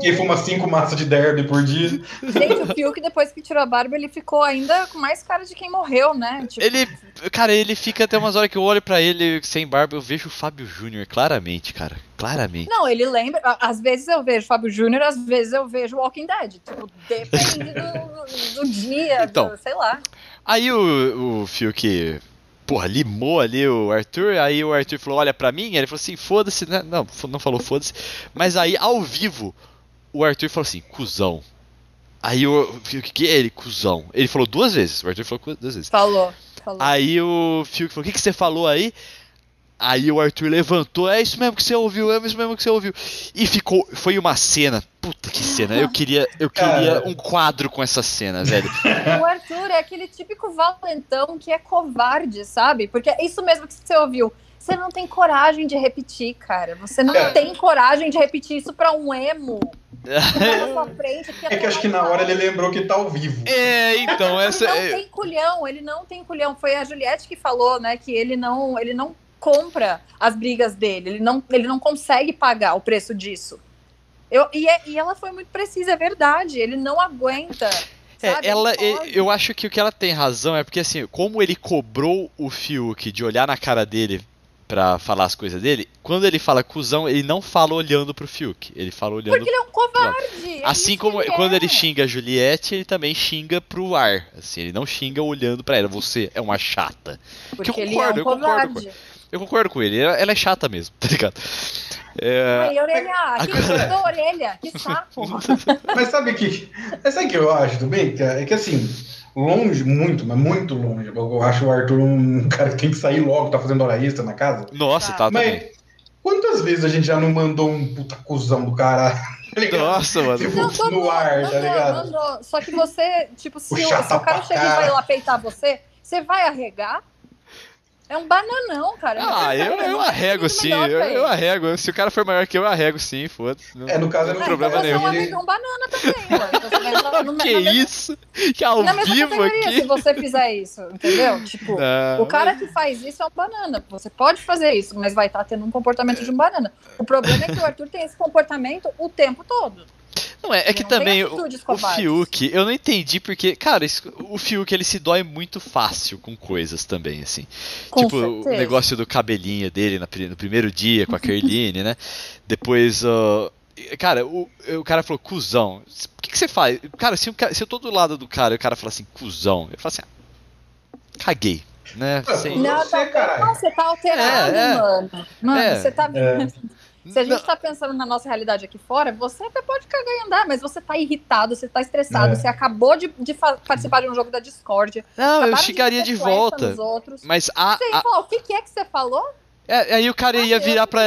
Quem fuma cinco maços de derby por dia. Gente, o Fiuk, depois que tirou a barba, ele ficou ainda com mais cara de quem morreu, né? Tipo, Ele, cara, ele fica até umas horas que eu olho pra ele sem barba, eu vejo o Fábio Júnior, claramente, cara. Claramente. Não, ele lembra. Às vezes eu vejo Fábio Júnior, às vezes eu vejo Walking Dead. Tipo, depende do, do dia, Então. do, sei lá. Aí o, o Fiuk, porra, limou ali o Arthur, aí o Arthur falou, olha pra mim, ele falou assim, foda-se, né? Não, não falou foda-se. Mas aí, ao vivo, o Arthur falou assim, cuzão. Aí o Fiuk, que é ele, cuzão? Ele falou duas vezes, o Arthur falou duas vezes. Falou. falou. Aí o Fiuk falou, o que, que você falou aí? Aí o Arthur levantou, é isso mesmo que você ouviu, é isso mesmo que você ouviu. E ficou, foi uma cena, puta que cena, eu queria, eu queria um quadro com essa cena, velho. O Arthur é aquele típico valentão que é covarde, sabe? Porque é isso mesmo que você ouviu. Você não tem coragem de repetir, cara. Você não É. tem coragem de repetir isso pra um emo. que tá na sua frente, É que acho que na hora ele lembrou que tá ao vivo. É, então, essa Ele não é... tem culhão, ele não tem culhão. Foi a Juliette que falou, né, que ele não, ele não compra as brigas dele, ele não, ele não consegue pagar o preço disso. Eu, e, é- e ela foi muito precisa, é verdade. Ele não aguenta. É, ela, eu acho que o que ela tem razão é porque assim, como ele cobrou o Fiuk de olhar na cara dele pra falar as coisas dele, quando ele fala cuzão, ele não fala olhando pro Fiuk, ele fala olhando Porque ele é um covarde. é Assim como que ele quando é. ele xinga a Juliette, ele também xinga pro ar. Assim, ele não xinga olhando pra ela. Você é uma chata. Porque eu ele concordo, é eu um concordo covarde. Eu concordo com ele. Ela, ela é chata mesmo, tá ligado? É, Ai, orelha, que agora- agora... orelha, que saco. Mas sabe que. Mas sabe o que eu acho também? Que É é que assim, longe, muito, mas muito longe. Eu acho o Arthur um cara que tem que sair logo, tá fazendo hora extra na casa. Nossa, Tá. tá também. Mas quantas vezes a gente já não mandou um puta cuzão do cara? tá? Nossa, mano. Tipo, Não, no ar, tá mandou, ligado? mandou. Só que você, tipo, se o, se o cara pra chega e vai lá peitar você, você vai arregar? É um bananão, cara. Ah, eu, eu arrego sim, eu, eu arrego. Se o cara for maior que eu, eu arrego sim, foda-se. Não, É, no caso, não tem problema você nenhum. é um amigão banana também, mano. Você que na mesma- isso? Que ao Na mesma vivo categoria, aqui? se você fizer isso, entendeu? Tipo, Não, o cara que faz isso é um banana. Você pode fazer isso, mas vai estar tendo um comportamento de um banana. O problema é que o Arthur tem esse comportamento o tempo todo. Não, é, é que Não também o, o. Fiuk, eu não entendi porque, cara, isso- o Fiuk ele se dói muito fácil com coisas também, assim. Com tipo, o certeza. negócio do cabelinho dele na no primeiro dia com a Kerline, né? Depois, ó, cara, o, o cara falou, cuzão. O que, que você faz? Cara se, o se eu tô do lado do cara e o cara fala assim, cuzão, eu falo assim, ah, caguei, né? Ah, Não, Você, tá, caralho. não, você tá alterado, É, é. mano. Mano, É. você tá. Se a gente Não, tá pensando na nossa realidade aqui fora, você até pode cagar e andar, mas você tá irritado, você tá estressado, É. você acabou de, de participar de um jogo da Discord. não, eu xingaria de flecha volta. outros. Mas a, Você a- falar, o que, que é que você falou? é, aí o cara Ah, ia virar pra.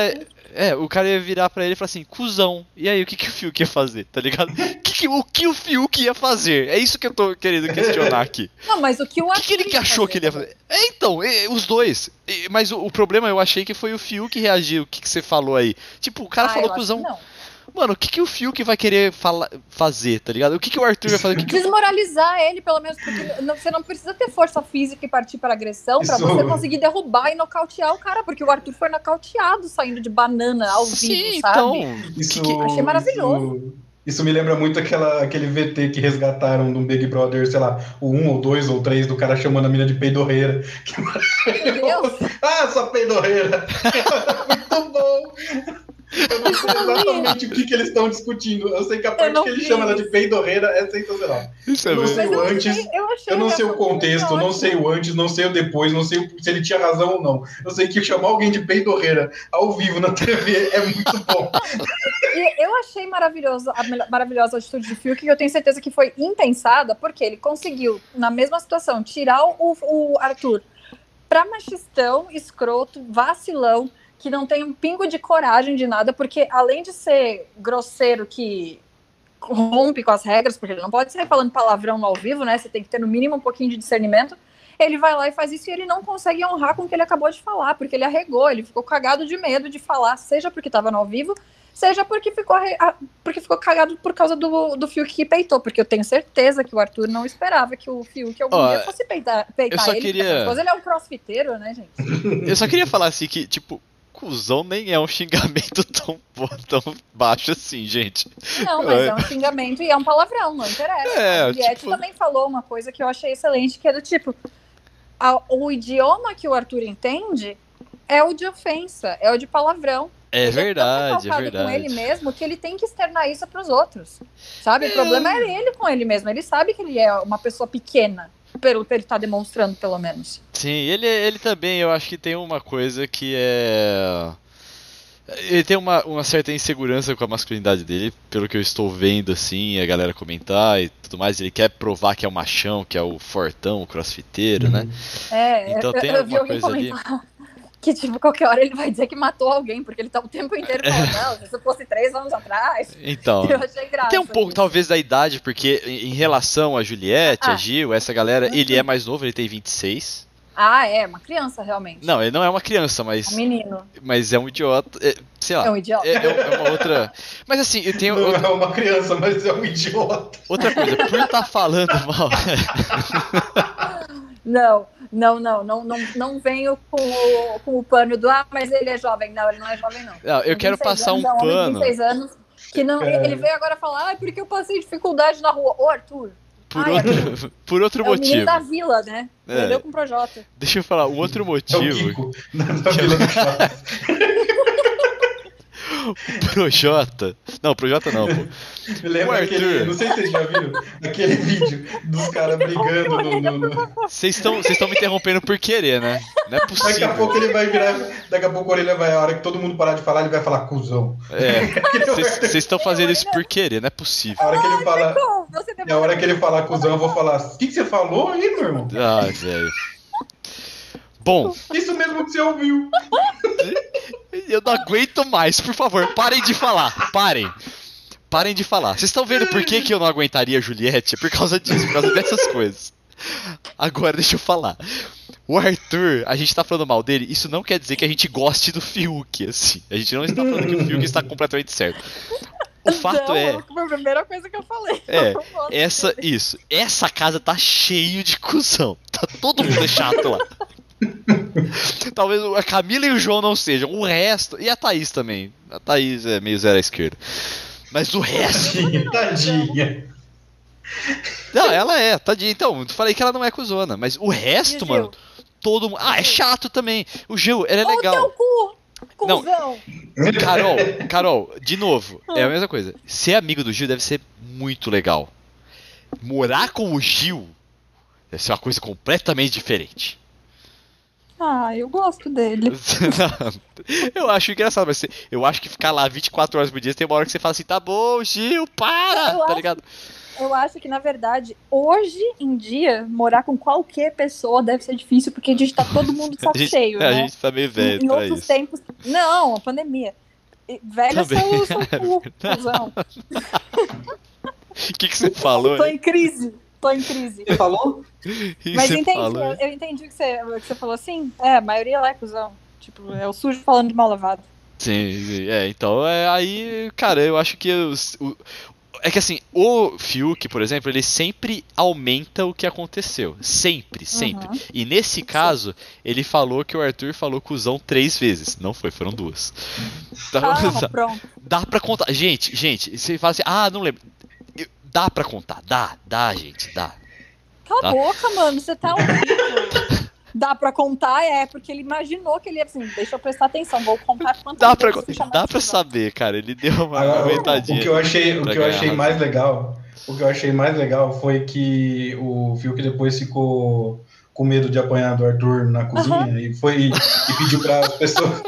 É, o cara ia virar pra ele e falar assim, cuzão. E aí, o que, que o Fiuk ia fazer, tá ligado? O que, que, o que o Fiuk ia fazer? É isso que eu tô querendo questionar aqui. Não, mas o que o O que, que ele que achou que ele ia fazer? É, então, é, os dois. É, mas o, o problema eu achei que foi o Fiuk que reagiu. O que, que você falou aí? Tipo, o cara Ah, falou cuzão. Que. Mano, o que, que o Fiuk vai querer fala- fazer, tá ligado? O que, que o Arthur vai fazer? O que que Desmoralizar ele, pelo menos, porque não- você não precisa ter força física e partir para agressão pra Isso- você conseguir derrubar e nocautear o cara, porque o Arthur foi nocauteado saindo de banana ao vivo, Sim, sabe? então. Isso, Que que- Achei maravilhoso. Isso, isso me lembra muito aquela, aquele VT que resgataram do Big Brother, sei lá, o 1 ou 2 ou 3 do cara chamando a mina de peidorreira. Meu Deus. Ah, sua peidorreira! muito bom! Eu não sei exatamente o que, que eles estão discutindo. Eu sei que a parte que ele vi chama ela de peidorreira é sensacional. Isso é Eu não sei o achei, antes, eu achei Eu não sei o contexto, não sei o antes, não sei o depois, não sei se ele tinha razão ou não. Eu sei que chamar alguém de peidorreira ao vivo na TV é muito bom. E eu achei maravilhoso, a maravilhosa a atitude de Fiuk, que eu tenho certeza que foi impensada, porque ele conseguiu, na mesma situação, tirar o, o Arthur pra machistão, escroto, vacilão, que não tem um pingo de coragem de nada, porque além de ser grosseiro que rompe com as regras, porque ele não pode sair falando palavrão ao vivo, né? Você tem que ter no mínimo um pouquinho de discernimento. Ele vai lá e faz isso e ele não consegue honrar com o que ele acabou de falar, porque ele arregou, ele ficou cagado de medo de falar, seja porque estava no ao vivo, seja porque ficou, porque ficou cagado por causa do, do Fiuk que peitou, porque eu tenho certeza que o Arthur não esperava que o Fiuk algum Ó, dia fosse peitar, peitar só ele. queria- ele é um crossfiteiro, né, gente? Eu só queria falar assim que, tipo, cuzão nem é um xingamento tão, tão baixo assim, gente. Não, mas é um xingamento e é um palavrão, não interessa. É, a Juliette tipo- também falou uma coisa que eu achei excelente, que é do tipo, a- o idioma que o Arthur entende é o de ofensa, é o de palavrão. É Ele verdade, tão é recalcado com ele verdade. mesmo que ele tem que externar isso pros outros. Sabe? É. O problema é ele com ele mesmo. Ele sabe que ele é uma pessoa pequena, que ele tá demonstrando, pelo menos. Sim, ele, ele também, eu acho que tem uma coisa que é. Ele tem uma, uma certa insegurança com a masculinidade dele, pelo que eu estou vendo, assim, a galera comentar e tudo mais. Ele quer provar que é o machão, que é o fortão, o crossfiteiro, né? É, Então eu, tem eu alguma coisa ali? comentar que, tipo, qualquer hora ele vai dizer que matou alguém, porque ele tá o tempo inteiro falando, não, se isso fosse três anos atrás. Então. Eu achei graça. Tem um pouco, isso. talvez, da idade, porque em relação a Juliette, a Ah. Gil, essa galera, ele é mais novo, ele tem 26. Ah, é, uma criança, realmente. Não, ele não é uma criança, Um mas, menino. mas é um idiota. é, sei lá. É um idiota. É, é- é uma outra. Mas assim, eu tenho Não outra, é uma criança, mas é um idiota. outra coisa. Por estar falando mal. Não, não, não, não, não, não venho com o, com o pano do ah, mas ele é jovem. Não, ele não é jovem, não. Não, eu quero 26 passar um anos, é homem de pano 26 anos, que não, Cara. ele veio agora falar, ah, porque eu passei dificuldade na rua. Ô, Arthur, por Ai, outro, por outro é o motivo. da vila, né? É. Com o Projota. Deixa eu falar, o outro É o motivo. Kiko. Na, na Vila do. Projota. Não, Projota não, pô. Me lembra aquele. Arthur. Não sei se vocês já viram aquele vídeo dos caras brigando no. no- no- Vocês estão vocês estão me interrompendo por querer, né? Não é Daqui a possível. pouco ele vai virar. Daqui a pouco a orelha vai. A hora que todo mundo parar de falar, ele vai falar cuzão. É, vocês vocês estão fazendo isso por querer, não é possível. A hora que ele fala. Na hora que ele falar cuzão, eu vou falar. O que, que você falou aí, meu irmão? Ai, velho. Bom, Isso mesmo que você ouviu. eu não aguento mais, por favor, parem de falar. Parem. Parem de falar. Vocês estão vendo por que, que eu não aguentaria a Juliette? É por causa disso, por causa dessas coisas. Agora, deixa eu falar. O Arthur, a gente tá falando mal dele, isso não quer dizer que a gente goste do Fiuk, assim. A gente não está falando que o Fiuk está completamente certo. O fato não, é, Foi a primeira coisa que eu falei. É, Eu essa, dele. isso, essa casa tá cheio de cuzão. Tá todo mundo chato lá. Talvez a Camila e o João não sejam. O resto. E a Thaís também. A Thaís é meio zero à esquerda. Mas o resto. Tadinha, tadinha. Não, ela é, tadinha. Então, eu falei que ela não é cuzona. Mas o resto, mano. Gil? Todo mundo. Ah, é chato também. O Gil, ele é Ô, teu legal. cu! Não. Carol, Carol, de novo, é a mesma coisa. Ser amigo do Gil deve ser muito legal. Morar com o Gil deve ser uma coisa completamente diferente. Ah, eu gosto dele. eu acho engraçado, mas eu acho que ficar lá 24 horas por dia, tem uma hora que você fala assim, tá bom, Gil, para, Eu tá acho- ligado? Eu acho que, na verdade, hoje em dia, morar com qualquer pessoa deve ser difícil, porque a gente tá todo mundo de saco A gente, cheio, a né? gente tá meio velho em pra outros tempos. Não, a pandemia. Velho é Também, seu, seu é. O que, que você falou? Tô né? em crise. Tô em crise. Você falou? Mas você entendi, falou? eu, eu entendi o que você, o que você falou assim. É, a maioria lá é cuzão. Tipo, é o sujo falando de mal lavado. Sim, sim, é, então é aí, cara, eu acho que os- o, é que assim, o Fiuk, por exemplo, ele sempre aumenta o que aconteceu, sempre, sempre. Uhum. E nesse caso, ele falou que o Arthur falou cuzão três vezes, não foi, foram duas. Dá, Ah, pronto. dá pra contar, gente, gente, você fala assim, ah, não lembro, dá pra contar, dá, dá, gente, dá. Cala Tá. a boca, mano. Você tá rico. Dá pra contar, é, porque ele imaginou que ele ia assim, deixa eu prestar atenção, vou contar quantas Dá pra, dá pra saber, cara, ele deu uma Agora, o- que eu achei, o que eu achei mais legal, o que eu achei mais legal foi que o Fiuk depois ficou com medo de apanhar do Arthur na cozinha e foi e pediu para as pessoas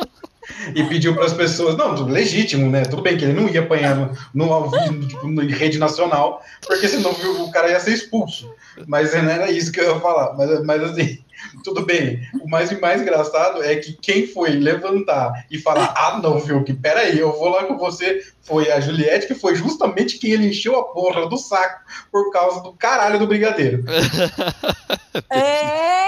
e pediu para as pessoas, não, tudo legítimo, né? Tudo bem que ele não ia apanhar no, no tipo, no- rede nacional, porque senão o cara ia ser expulso. Mas não era isso que eu ia falar. Mas, mas assim, tudo bem. O mais, o mais engraçado é que quem foi levantar e falar, ah, não, Fiuk, peraí, eu vou lá com você, foi a Juliette, que foi justamente quem ele encheu a porra do saco por causa do caralho do brigadeiro. É,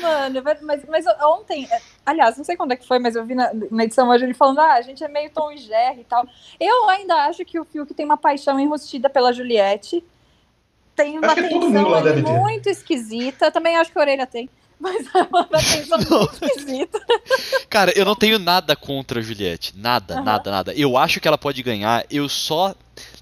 mano, mas, mas ontem, é, aliás, não sei quando é que foi, mas eu vi na, na edição hoje ele falando, ah, a gente é meio Tom e Jerry e tal. Eu ainda acho que o Fiuk tem uma paixão enrustida pela Juliette. Tem uma tensão muito esquisita. Também acho que a orelha tem. Mas é uma tensão muito esquisita. Cara, eu não tenho nada contra a Juliette. Nada, Aham. nada, nada. Eu acho que ela pode ganhar. Eu só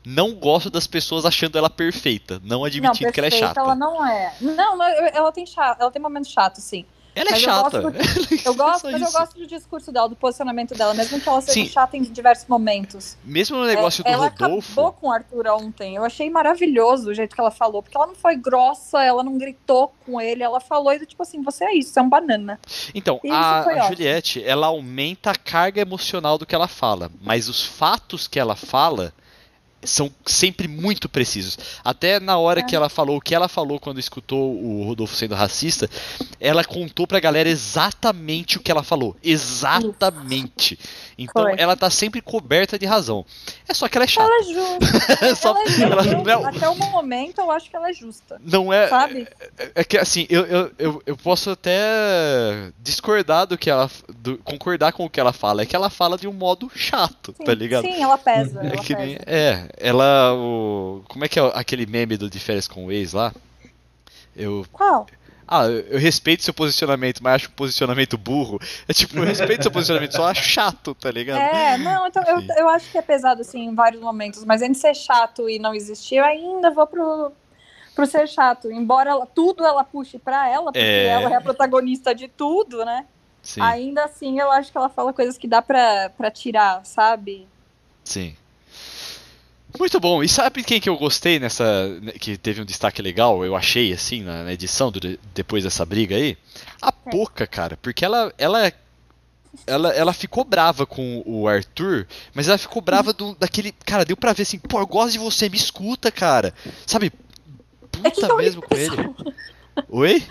não gosto das pessoas achando ela perfeita. Não Não, admitindo que ela é perfeita chata. ela não é. Não, eu- ela tem chato, ela tem momentos chatos, sim. Ela é Mas eu chata. gosto Eu É gosto, só mas eu isso. gosto do discurso dela, do posicionamento dela, mesmo que ela seja Sim. chata em diversos momentos. Mesmo no negócio É, do ela Rodolfo. acabou com o Arthur ontem. Eu achei maravilhoso o jeito que ela falou, porque ela não foi grossa, ela não gritou com ele, ela falou e tipo assim, você é isso, você é um banana. Então, Isso a, a. Juliette, ela aumenta a carga emocional do que ela fala, mas os fatos que ela fala são sempre muito precisos. Até na hora É. que ela falou o que ela falou quando escutou o Rodolfo sendo racista, ela contou pra galera exatamente o que ela falou. Exatamente. Então Foi. ela tá sempre coberta de razão. É só que ela é chata. Ela é justa. É só- ela é justa. ela não é- Até o momento eu acho que ela é justa. Não é. Sabe? É que assim, eu, eu, eu, eu posso até discordar do que ela. do- concordar com o que ela fala. É que ela fala de um modo chato, Sim, tá ligado? sim ela pesa. É ela que nem. pesa. É, ela. O, como é que é aquele meme do de férias com o ex lá? Eu. Qual? Ah, eu respeito seu posicionamento, mas acho um posicionamento burro. É tipo, eu respeito seu posicionamento, só acho chato, tá ligado? É, não, então eu, eu acho que é pesado assim em vários momentos, mas entre ser chato e não existir, eu ainda vou pro, pro ser chato. Embora ela- tudo ela puxe pra ela, porque É. ela é a protagonista de tudo, né? Sim, Ainda assim, eu acho que ela fala coisas que dá pra, pra tirar, sabe? sim. Muito bom. E sabe quem que eu gostei nessa. que teve um destaque legal, eu achei, assim, na, na edição, do- depois dessa briga aí? A É. Poca, cara. Porque ela. ela ela, ela ficou brava com o Arthur, mas ela ficou brava do, daquele. Cara, deu pra ver assim, pô, eu gosto de você, me escuta, cara. Sabe? É Puta única mesmo com ele. Oi?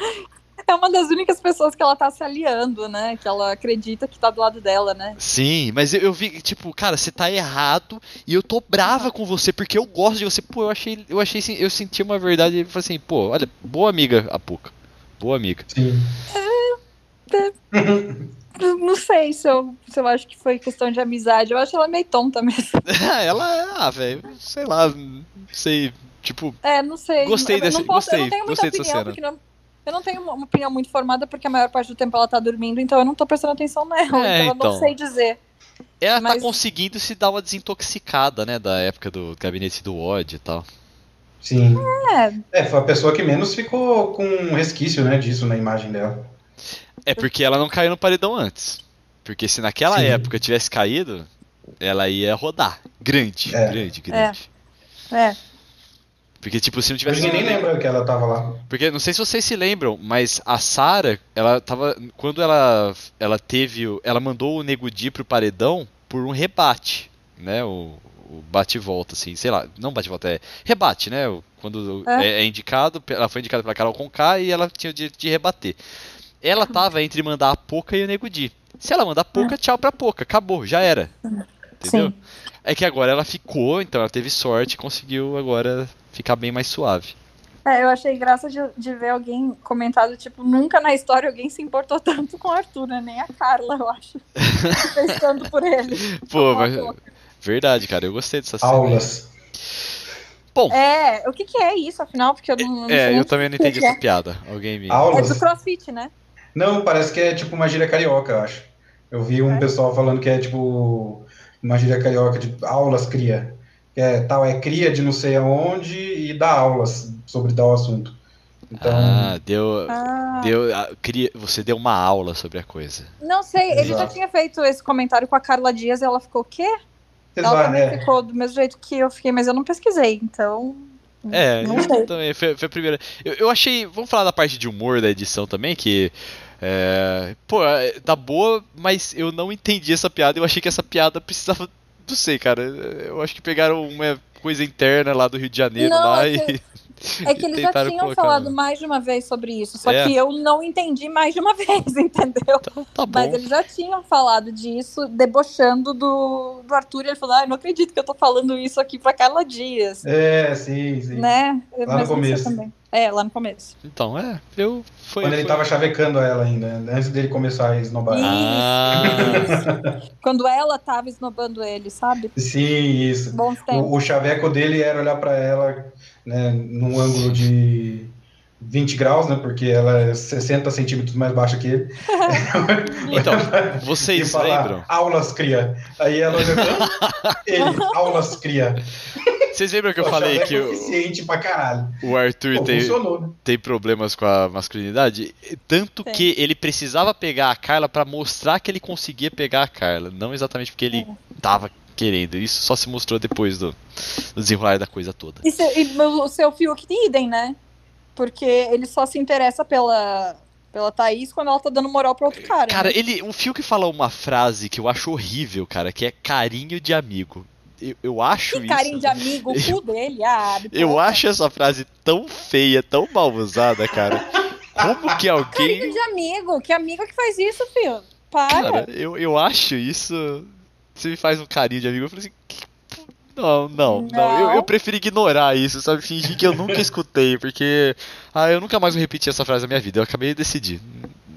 É uma das únicas pessoas que ela tá se aliando, né? Que ela acredita que tá do lado dela, né? Sim, mas eu, eu vi, tipo, cara, você tá errado e eu tô brava com você porque eu gosto de você. Pô, eu achei, eu achei, assim, eu senti uma verdade e falei assim, pô, olha, boa amiga, a Puca. Boa amiga. Sim. Eu Não sei se eu, se eu acho que foi questão de amizade. Eu acho ela meio tonta mesmo. ela, ah, velho, sei lá, não sei, tipo, É, não sei. Gostei eu não posso, eu gostei, não tenho muita gostei dessa opinião, cena. porque não, eu não tenho uma opinião muito formada, porque a maior parte do tempo ela tá dormindo, então eu não tô prestando atenção nela. É, então eu então. não sei dizer. ela tá Mas- conseguindo se dar uma desintoxicada, né, da época do gabinete do ódio e tal. Sim. É, É, foi a pessoa que menos ficou com um resquício, né, disso na imagem dela. É porque ela não caiu no paredão antes. Porque se naquela Sim. época tivesse caído, ela ia rodar. Grande, É. grande, grande. é. Porque, tipo, se não tivesse. Ninguém nem lembra que ela tava lá. Porque não sei se vocês se lembram, mas a Sarah, ela tava. Quando ela, ela teve. o- Ela mandou o Nego Di pro paredão por um rebate, né? O, o bate e volta, assim, sei lá, não bate e volta, é rebate, né? Quando É. é, é indicado, ela foi indicada pela Carol Conká e ela tinha o direito de rebater. Ela tava entre mandar a Poca e o Nego Di. Se ela mandar a Poca, tchau pra Poca, acabou, já era. Entendeu? Sim. É que agora ela ficou, então ela teve sorte e conseguiu agora ficar bem mais suave. É, eu achei graça de, de ver alguém comentado, tipo, nunca na história alguém se importou tanto com o Arthur, né? Nem a Carla, eu acho. Fez tanto por ele. Pô, mas. Verdade, cara, eu gostei dessa cena. Aulas. Bom, É, o que, que é isso, afinal? Porque eu não, não sei é, eu também não entendi que é. essa piada. Alguém me. É Aulas? do crossfit, né? Não, parece que é tipo uma gíria carioca, eu acho. Eu vi um É? pessoal falando que é tipo uma gíria carioca de aulas cria. Que é tal, é cria de não sei aonde e dá aulas sobre tal assunto. Então, Ah, deu. Ah, deu queria, você deu uma aula sobre a coisa. não sei, ele já Exato. tinha feito esse comentário com a Carla Dias e ela ficou o quê? Ela exato, também é. ficou do mesmo jeito que eu fiquei, mas eu não pesquisei, então. É, não eu sei. também. Foi, foi a primeira. Eu, eu achei. Vamos falar da parte de humor da edição também, que. É, pô, é, tá boa, mas eu não entendi essa piada. Eu achei que essa piada precisava. Não sei, cara. Eu acho que pegaram uma coisa interna lá do Rio de Janeiro Não, lá é e. É que eles já tinham colocar falado no- mais de uma vez sobre isso, só É? que eu não entendi mais de uma vez, entendeu? Então tá bom. Mas eles já tinham falado disso, debochando do, do Arthur, e ele falou: ah, não acredito que eu tô falando isso aqui pra Carla Dias. É, sim, sim. Né? no Mas sei começo. também. É, lá no começo. Então, é. Eu. Foi, Quando ele foi- tava chavecando ela ainda, antes dele começar a esnobar. Ih. Ah, Quando ela tava esnobando ele, sabe? Sim, isso. Bons tempos. O, o chaveco dele era olhar pra ela, né, num ângulo de 20 graus, né, porque ela é 60 centímetros mais baixa que ele. então, vocês falar, lembram? aulas cria. Aí ela olhou ele, aulas cria. Vocês lembram que eu O falei que é o, eficiente pra caralho. o Arthur Pô, tem, né? tem problemas com a masculinidade, tanto Tem. que ele precisava pegar a Carla pra mostrar que ele conseguia pegar a Carla, não exatamente porque ele tava querendo. Isso só se mostrou depois do, do desenrolar da coisa toda. E, seu, e o seu Fiuk idem, né? Porque ele só se interessa pela, pela Thaís quando ela tá dando moral pra outro cara. Cara, né? ele, um fio que fala uma frase que eu acho horrível, cara, que é carinho de amigo. Eu, eu acho Que isso. carinho de amigo, o cu dele, ah, Eu acho essa frase tão feia, tão mal usada, cara. Como que Carinho alguém. de amigo, que amigo que faz isso, filho? Para. Cara, eu, eu acho isso. Você me faz um carinho de amigo, eu falei assim. "Que p- Não, não, não. Eu, eu Não. prefiro ignorar isso, sabe? Fingir que eu nunca escutei, porque. Ah, eu nunca mais vou repetir essa frase na minha vida. Eu acabei de decidir.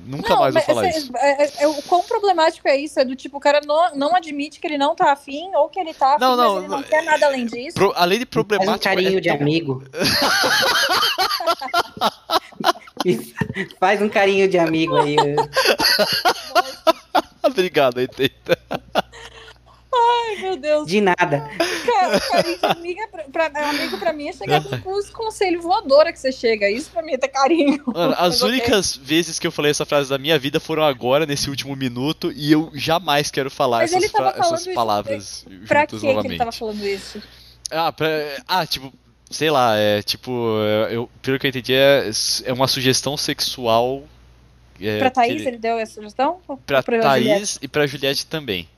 Nunca mais vou falar esse- isso. é- é- é- o quão problemático é isso? É do tipo, o cara não, não admite que ele não tá afim, ou que ele tá afim, Não, não, mas ele não, não, quer nada além disso. Pro- além de Faz problemático. um carinho é de tão- amigo. Faz um carinho de amigo aí. Obrigado, Eita. Ai, meu Deus. De nada. Cara, carinho de amigo, é pra, pra- amigo pra mim é chegar com, os conselhos voadora que você chega. Isso pra mim é ter carinho. Mano, as únicas vezes que eu falei essa frase da minha vida foram agora, nesse último minuto, e eu jamais quero falar Mas essas, ele tava fra- essas falando isso palavras Pra que que ele novamente. tava falando isso? Ah, pra- ah, tipo, sei lá, é tipo, é, eu, pelo que eu entendi, é, é uma sugestão sexual. É, pra Thaís ele- ele deu essa sugestão? Pra pra Thaís Juliette? e pra Juliette também.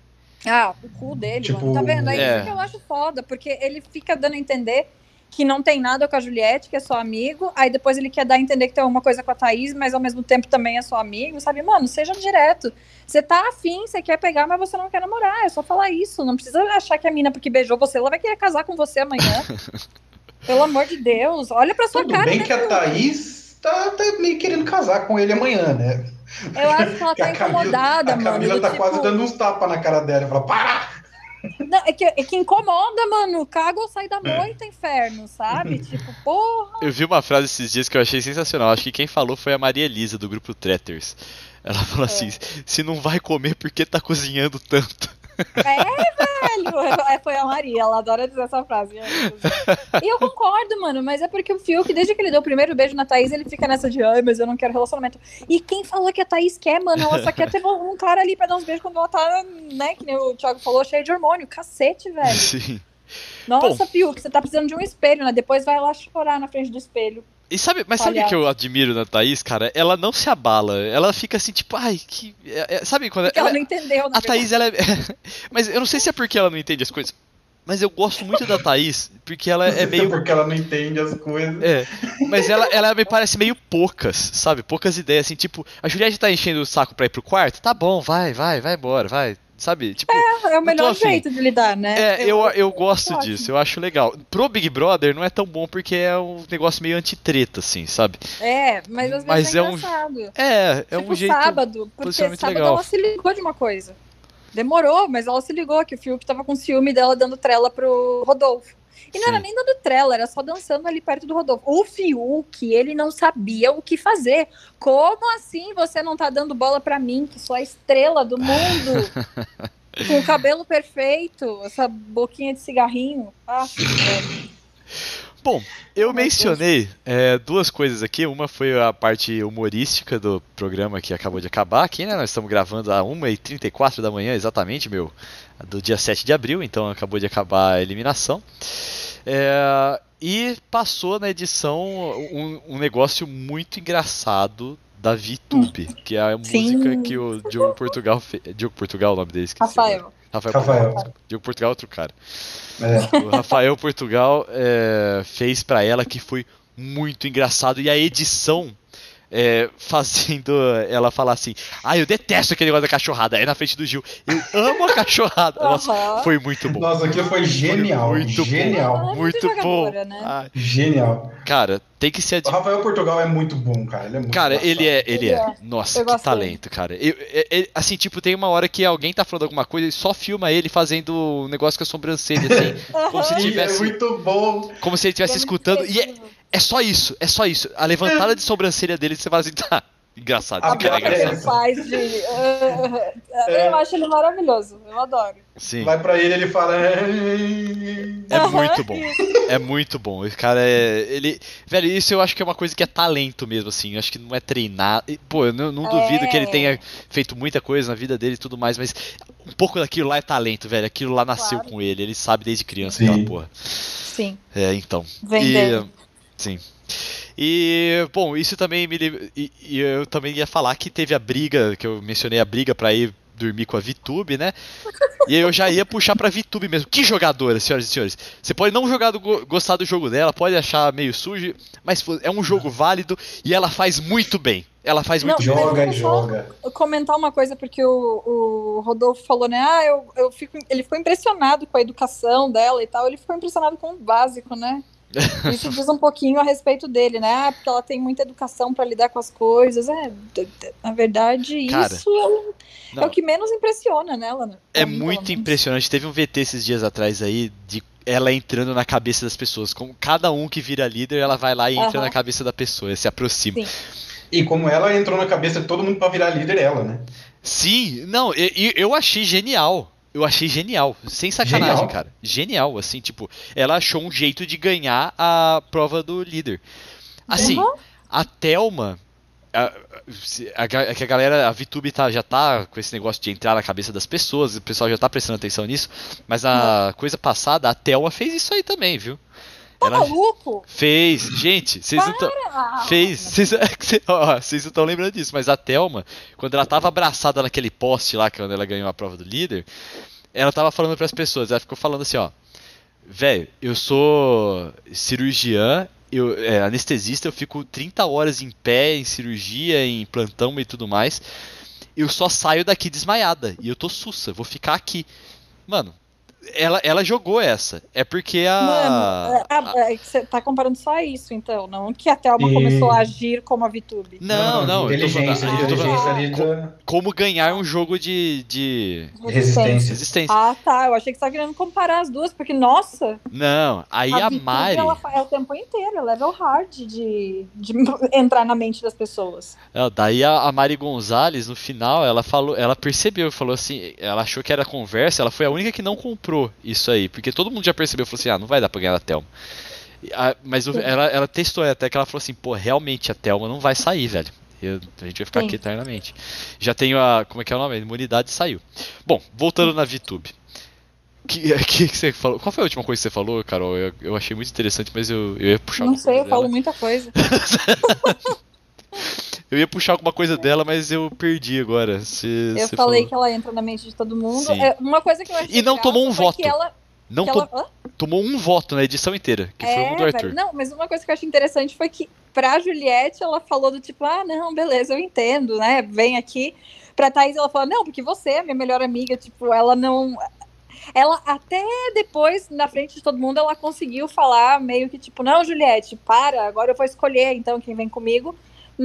Ah, o cu dele, Tipo, mano. Tá vendo? É, é. isso que eu acho foda, porque ele fica dando a entender que não tem nada com a Juliette, que é só amigo, aí depois ele quer dar a entender que tem alguma coisa com a Thaís, mas ao mesmo tempo também é só amigo, sabe? Mano, seja direto. Você tá afim, você quer pegar, mas você não quer namorar. É só falar isso. Não precisa achar que a mina, porque beijou você, ela vai querer casar com você amanhã. Pelo amor de Deus, olha pra sua Tudo cara. bem né, que a? Thaís tá, tá meio querendo casar com ele amanhã, né? Eu acho que ela tá a Camila, incomodada, a mano. Camila do tá tipo- quase dando uns tapas na cara dela. Fala, para! Não, é, que, é que incomoda, mano. Caga ou sai da moita, inferno, sabe? Tipo, porra. Eu vi uma frase esses dias que eu achei sensacional. Acho que quem falou foi a Maria Elisa, do grupo Tretters. Ela falou assim: se não vai comer, por que tá cozinhando tanto? É. É, foi a Maria, ela adora dizer essa frase. E eu concordo, mano, mas é porque o Fiuk, desde que ele deu o primeiro beijo na Thaís, ele fica nessa de, ai, mas eu não quero relacionamento. E quem falou que a Thaís quer, mano? Ela só quer ter um cara ali pra dar uns beijos quando ela tá, né, que nem o Thiago falou, cheio de hormônio. Cacete, velho. Sim. Nossa, Fiuk, você tá precisando de um espelho, né? Depois vai lá chorar na frente do espelho. E sabe, mas sabe o que eu admiro na Thaís, cara? Ela não se abala. Ela fica assim, tipo, ai, que. é- é- sabe quando Porque ela, ela- não entendeu, na A Thaís, ela é. Mas eu não sei se é porque ela não entende as coisas Mas eu gosto muito da Thaís, porque ela é meio. Porque ela não entende as coisas. É, mas ela, ela me parece meio poucas, sabe? Poucas ideias, assim, tipo, a Juliette tá enchendo o saco pra ir pro quarto? Tá bom, vai, vai, vai embora, vai. Sabe? Tipo, É o Não tô melhor jeito de lidar, né? é, eu, eu gosto acho disso, eu acho legal. Pro Big Brother não é tão bom porque é um negócio meio antitreta, assim, sabe? É, mas às vezes Mas é, é um- engraçado. É, é tipo um jeito. sábado, porque sábado legal. ela se ligou de uma coisa. Demorou, mas ela se ligou que o Fiuk tava com ciúme dela dando trela pro Rodolfo. E não era Sim. nem dando trela, era só dançando ali perto do Rodolfo. O Fiuk, ele não sabia o que fazer. Como assim você não tá dando bola pra mim, que sou a estrela do mundo? com o cabelo perfeito, essa boquinha de cigarrinho. Ah. Bom, eu mencionei é, duas coisas aqui. Uma foi a parte humorística do programa que acabou de acabar aqui, né? Nós estamos gravando a 1h34 da manhã, exatamente, meu, do dia 7 de abril, então acabou de acabar a eliminação. É, e passou na edição um, um negócio muito engraçado da VTube, que é a Sim. música que o Diogo Portugal fez. Diogo Portugal, é o nome dele, esqueci. Rafael. Rafael. Rafael. Portugal. Diogo Portugal é outro cara. É. O Rafael Portugal é, fez pra ela que foi muito engraçado e a edição é, fazendo ela falar assim: Ah, eu detesto aquele negócio da cachorrada. Aí na frente do Gil, eu amo a cachorrada. Nossa, foi muito bom. Nossa, aquilo foi genial. muito bom. genial. É Muito bom. jogadora, né? Ah, Genial. cara, tem que ser. O Rafael Portugal é muito bom, cara. Ele é muito Cara, ele é, ele Ele é. é. Nossa, Eu que gosto talento, cara. Eu- é- é- assim, tipo, tem uma hora que alguém tá falando alguma coisa e só filma ele fazendo um negócio com a sobrancelha, assim, como se tivesse, É muito bom. como se ele estivesse É muito escutando. E é. É só isso, é só isso. A levantada de sobrancelha dele, você fala assim, tá, engraçado, A boca que engraçado. ele faz de. É. Eu acho ele maravilhoso. Eu adoro. Sim, Vai pra ele, ele fala. é Aham, muito bom. É muito bom. Esse cara é. Ele. Velho, isso eu acho que é uma coisa que é talento mesmo, assim. Eu acho que não é treinar. E, Pô, eu não, não duvido É. que ele tenha feito muita coisa na vida dele e tudo mais, mas um pouco daquilo lá é talento, velho. Aquilo lá nasceu Claro. com ele. Ele sabe desde criança Sim. aquela porra. Sim. É, então. Vem E. Sim. E, bom, isso também me. E, e eu também ia falar que teve a briga, que eu mencionei a briga pra ir dormir com a VTube, né? E eu já ia puxar pra VTube mesmo. Que jogadora, senhoras e senhores. Você pode não jogar do, go- gostar do jogo dela, pode achar meio sujo, mas é um jogo válido e ela faz muito bem. Ela faz muito Não, bem. Joga e joga. comentar uma coisa, porque o, o Rodolfo falou, né? Ah, eu, eu fico. Ele ficou impressionado com a educação dela e tal. Ele ficou impressionado com o básico, né? Isso diz um pouquinho a respeito dele, né? Ah, porque ela tem muita educação pra lidar com as coisas. É, na verdade, Cara, isso é o- é, o que menos impressiona nela, né? É mim, muito impressionante. Teve um VT esses dias atrás aí de ela entrando na cabeça das pessoas. Com cada um que vira líder, ela vai lá e entra Aham. na cabeça da pessoa, se aproxima. Sim. E como ela entrou na cabeça de todo mundo pra virar líder, ela, né? Sim, não, e- e eu, achei genial. Eu achei genial, sem sacanagem, Genial? cara. Genial, assim, tipo, ela achou um jeito de ganhar a prova do líder. Assim, Uhum. a Thelma. A, a, é que a galera, a VTube tá, já tá com esse negócio de entrar na cabeça das pessoas, o pessoal já tá prestando atenção nisso, mas a coisa passada, a Thelma fez isso aí também, viu? Tá Ela maluco? fez. Gente, vocês não tão. Ah, Fez. Vocês não estão lembrando disso, mas a Thelma, quando ela tava abraçada naquele poste lá, quando ela ganhou a prova do líder, ela tava falando pras pessoas, ela ficou falando assim, ó. Velho, eu sou cirurgiã, eu, é, anestesista, eu fico 30 horas em pé, em cirurgia, em plantão e tudo mais. Eu só saio daqui desmaiada. E eu tô sussa, vou ficar aqui. Mano, ela, ela jogou essa. É porque a. Mano, é, a- é, é você tá comparando só isso, então. Não que a Thelma E- começou a agir como a VTube. Não, não, Inteligência, falando- eu tô inteligência ali como ganhar um jogo de, de resistência. resistência. Ah, tá. Eu achei que você tava querendo comparar as duas, porque, nossa, Não, aí a, VTube, Mari. ela é o tempo inteiro, é level hard de, de entrar na mente das pessoas. Não, daí a, a Mari Gonzalez, no final, ela falou, ela percebeu, falou assim, ela achou que era conversa, ela foi a única que não comprou isso aí, porque todo mundo já percebeu, falou assim, ah, não vai dar pra ganhar a Thelma. A- mas o- ela, ela testou até que ela falou assim, pô, realmente a Thelma não vai sair, velho. Eu- a gente vai ficar Sim. aqui eternamente. Já tenho a, como é que é o nome? A imunidade saiu. Bom, voltando na VTube. Que, que, que você falou? Qual foi a última coisa que você falou, Carol? Eu, eu achei muito interessante, mas eu, eu ia puxar Não sei, eu dela. falo muita coisa. Eu ia puxar alguma coisa dela, mas eu perdi agora. Se, Eu falei falou. que ela entra na mente de todo mundo. É, uma coisa que eu achei E não tomou um voto. ela Não to- ela- tomou um voto na edição inteira, que foi o do Arthur. É, velho. Não, mas uma coisa que eu achei interessante foi que pra Juliette ela falou do tipo, ah, não, beleza, eu entendo, né? Vem aqui. Pra Thaís ela falou, não, porque você é minha melhor amiga, tipo, ela não. Ela até depois, na frente de todo mundo, ela conseguiu falar meio que tipo, não, Juliette, para, agora eu vou escolher então quem vem comigo.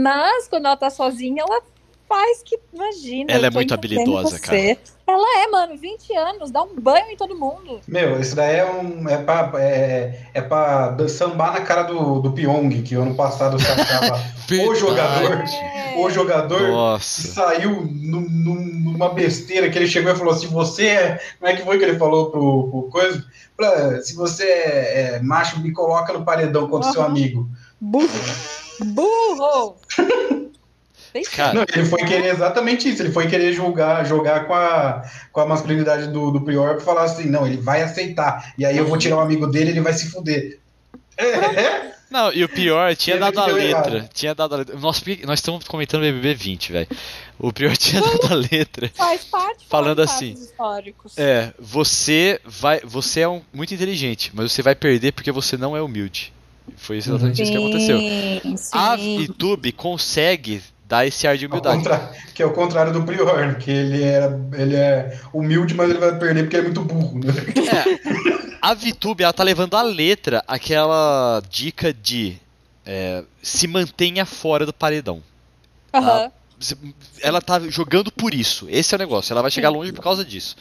Mas quando ela tá sozinha, ela faz que, imagina. Ela é muito habilidosa, você. Ela é, mano, 20 anos, dá um banho em todo mundo. Meu, isso daí é um. É pra, é, é pra sambar na cara do, do Pyong, que ano passado você achava o jogador. É. O jogador que Nossa. saiu num- num- numa besteira que ele chegou e falou: se você é. Como é que foi que ele falou pro, pro coisa? Pra- se você é, é macho, me coloca no paredão contra o seu Aham. amigo. Burro! Burro! Cara, Não, ele foi querer exatamente isso. Ele foi querer julgar, jogar com a, com a masculinidade do, do Prior pra falar assim: não, ele vai aceitar. E aí eu vou tirar o amigo dele ele vai se fuder. É, Não, e o pior, tinha dado a letra. errado. Tinha dado a letra. Que- nós estamos comentando BBB 20, velho. O pior tinha dado a letra. Faz parte Falando faz assim, históricos. É, você vai. Você é um, muito inteligente, mas você vai perder porque você não é humilde. Foi exatamente isso que aconteceu. Sim, sim. A YouTube consegue dar esse ar de humildade. contra- que é o contrário do Prior, que ele, era, ele é humilde, mas ele vai perder porque ele é muito burro. Né? É, a VTube, ela tá levando a letra aquela dica de é, se mantenha fora do paredão. Aham. Se- Ela tá jogando por isso. Esse é o negócio. Ela vai chegar longe por causa disso.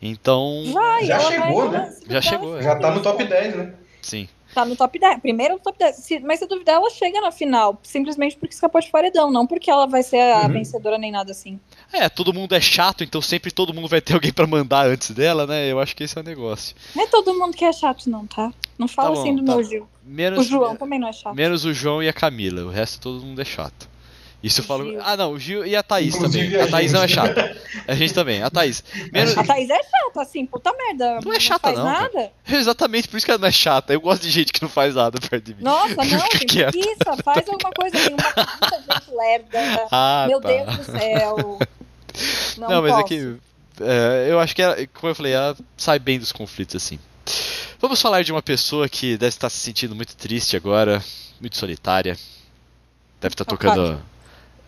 Então, Vai, Já chegou, vai- né? Já chegou, é. Já tá no top 10, né? sim. Tá no top 10. Primeiro no top 10. Se- mas se duvidar, ela chega na final. Simplesmente porque escapou de paredão. Não porque ela vai ser a Uhum. vencedora nem nada assim. É, todo mundo é chato, então sempre todo mundo vai ter alguém pra mandar antes dela, né? Eu acho que esse é o negócio. Não é todo mundo que é chato, não, tá? Não fala Tá bom, assim do tá. meu Gil. Menos, O João também não é chato. menos o João e a Camila. O resto todo mundo é chato. Isso eu falo. Ah, não, o Gil e a Thaís Inclusive também. a A Thaís não é gente. chata. A gente também. A Thaís. Menos... A Thaís é chata, assim, puta merda. Não é chata, faz não, nada. Exatamente por isso que ela não é chata. Eu gosto de gente que não faz nada perto de mim. Nossa, não, tem preguiça. Faz alguma coisa. Tem uma muita gente lerda. Ah, Meu tá. Deus do céu. Não, Não, mas é que. é, eu acho que, ela, como eu falei, ela sai bem dos conflitos assim. Vamos falar de uma pessoa que deve estar se sentindo muito triste agora, muito solitária. Deve estar tocando.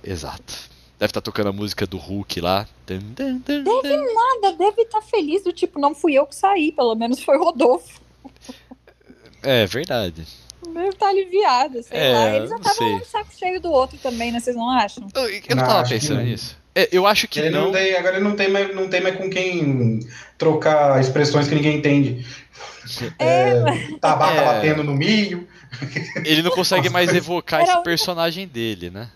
Exato. Deve estar tocando a música do Hulk lá. Dun, dun, dun, dun. Nada, deve estar feliz do tipo, não fui eu que saí, pelo menos foi o Rodolfo. É verdade. Deve estar aliviada, sei É, lá. Eles já estavam um saco cheio do outro também, né? Vocês não acham? Eu, eu não Não, tava acho que pensando nisso. É, eu acho que Ele não não. tem, agora ele não tem, mais, não tem mais com quem trocar expressões que ninguém entende. É, tabaca É. batendo no milho. Ele não consegue mais evocar Era esse personagem dele, né?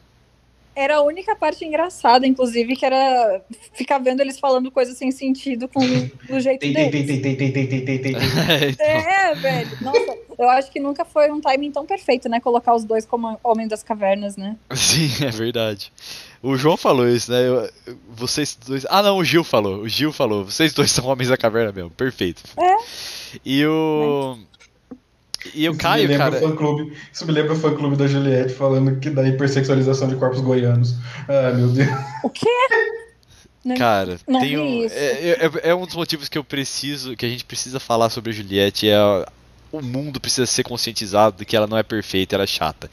Era a única parte engraçada, inclusive, que era ficar vendo eles falando coisas sem sentido com do jeito Tem, tem, deles. tem, tem, tem, tem, tem, tem, tem, tem. Então, É, velho. Nossa, eu acho que nunca foi um timing tão perfeito, né? Colocar os dois como homens das cavernas, né? Sim, é verdade. O João falou isso, né? Eu- eu- vocês dois. Ah, não, o Gil falou. O Gil falou. Vocês dois são homens da caverna mesmo. Perfeito. É. E o. E o Isso Caio, me lembra cara. o fã-clube, isso me lembra o fã-clube da Juliette falando que da hipersexualização de corpos goianos. Ah, meu Deus. O quê? Né? Cara, Não tem vi um, isso. é, é- é um dos motivos que eu preciso, que a gente precisa falar sobre a Juliette. É o mundo precisa ser conscientizado de que ela não é perfeita, ela é chata.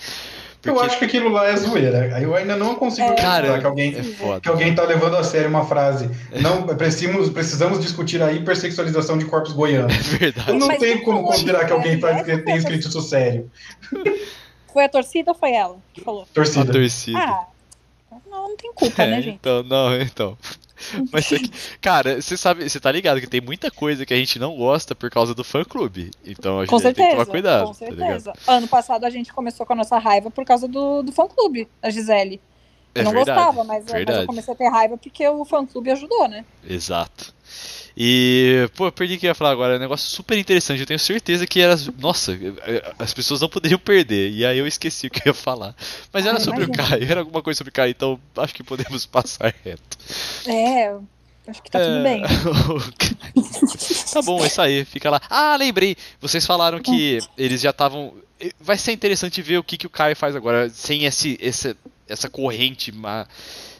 Eu Porque, acho que aquilo lá é zoeira. Eu ainda não consigo É. acreditar cara, que alguém é foda. que alguém tá levando a sério uma frase. Não, precisamos, precisamos discutir a hipersexualização de corpos goianos. É verdade. Eu não Mas como considerar que alguém tá, É, tem é, escrito isso sério. Foi a torcida ou foi ela que falou? A Torcida. torcida. Ah, não, não tem culpa, É, né, gente? Então, não, então. Mas, aqui- cara, você sabe, você tá ligado que tem muita coisa que a gente não gosta por causa do fã clube. Então a Com gente tem que certeza, tomar cuidado, com tá certeza. ano passado a gente começou com a nossa raiva por causa do, do fã-clube, da Gisele. É Eu não verdade, gostava, mas, mas eu comecei a ter raiva porque o fã-clube ajudou, né? Exato. E, pô, eu perdi o que eu ia falar agora. É um negócio super interessante. Eu tenho certeza que era. Nossa, as pessoas não poderiam perder. E aí eu esqueci o que eu ia falar. Mas era Ah, sobre o imagina. Caio, era alguma coisa sobre o Caio, então acho que podemos passar reto. É, acho que tá tudo É, bem. tá bom, é isso aí, fica lá. Ah, lembrei, vocês falaram que eles já estavam. Vai ser interessante ver o que, que o Caio faz agora, sem esse, esse, essa corrente ma-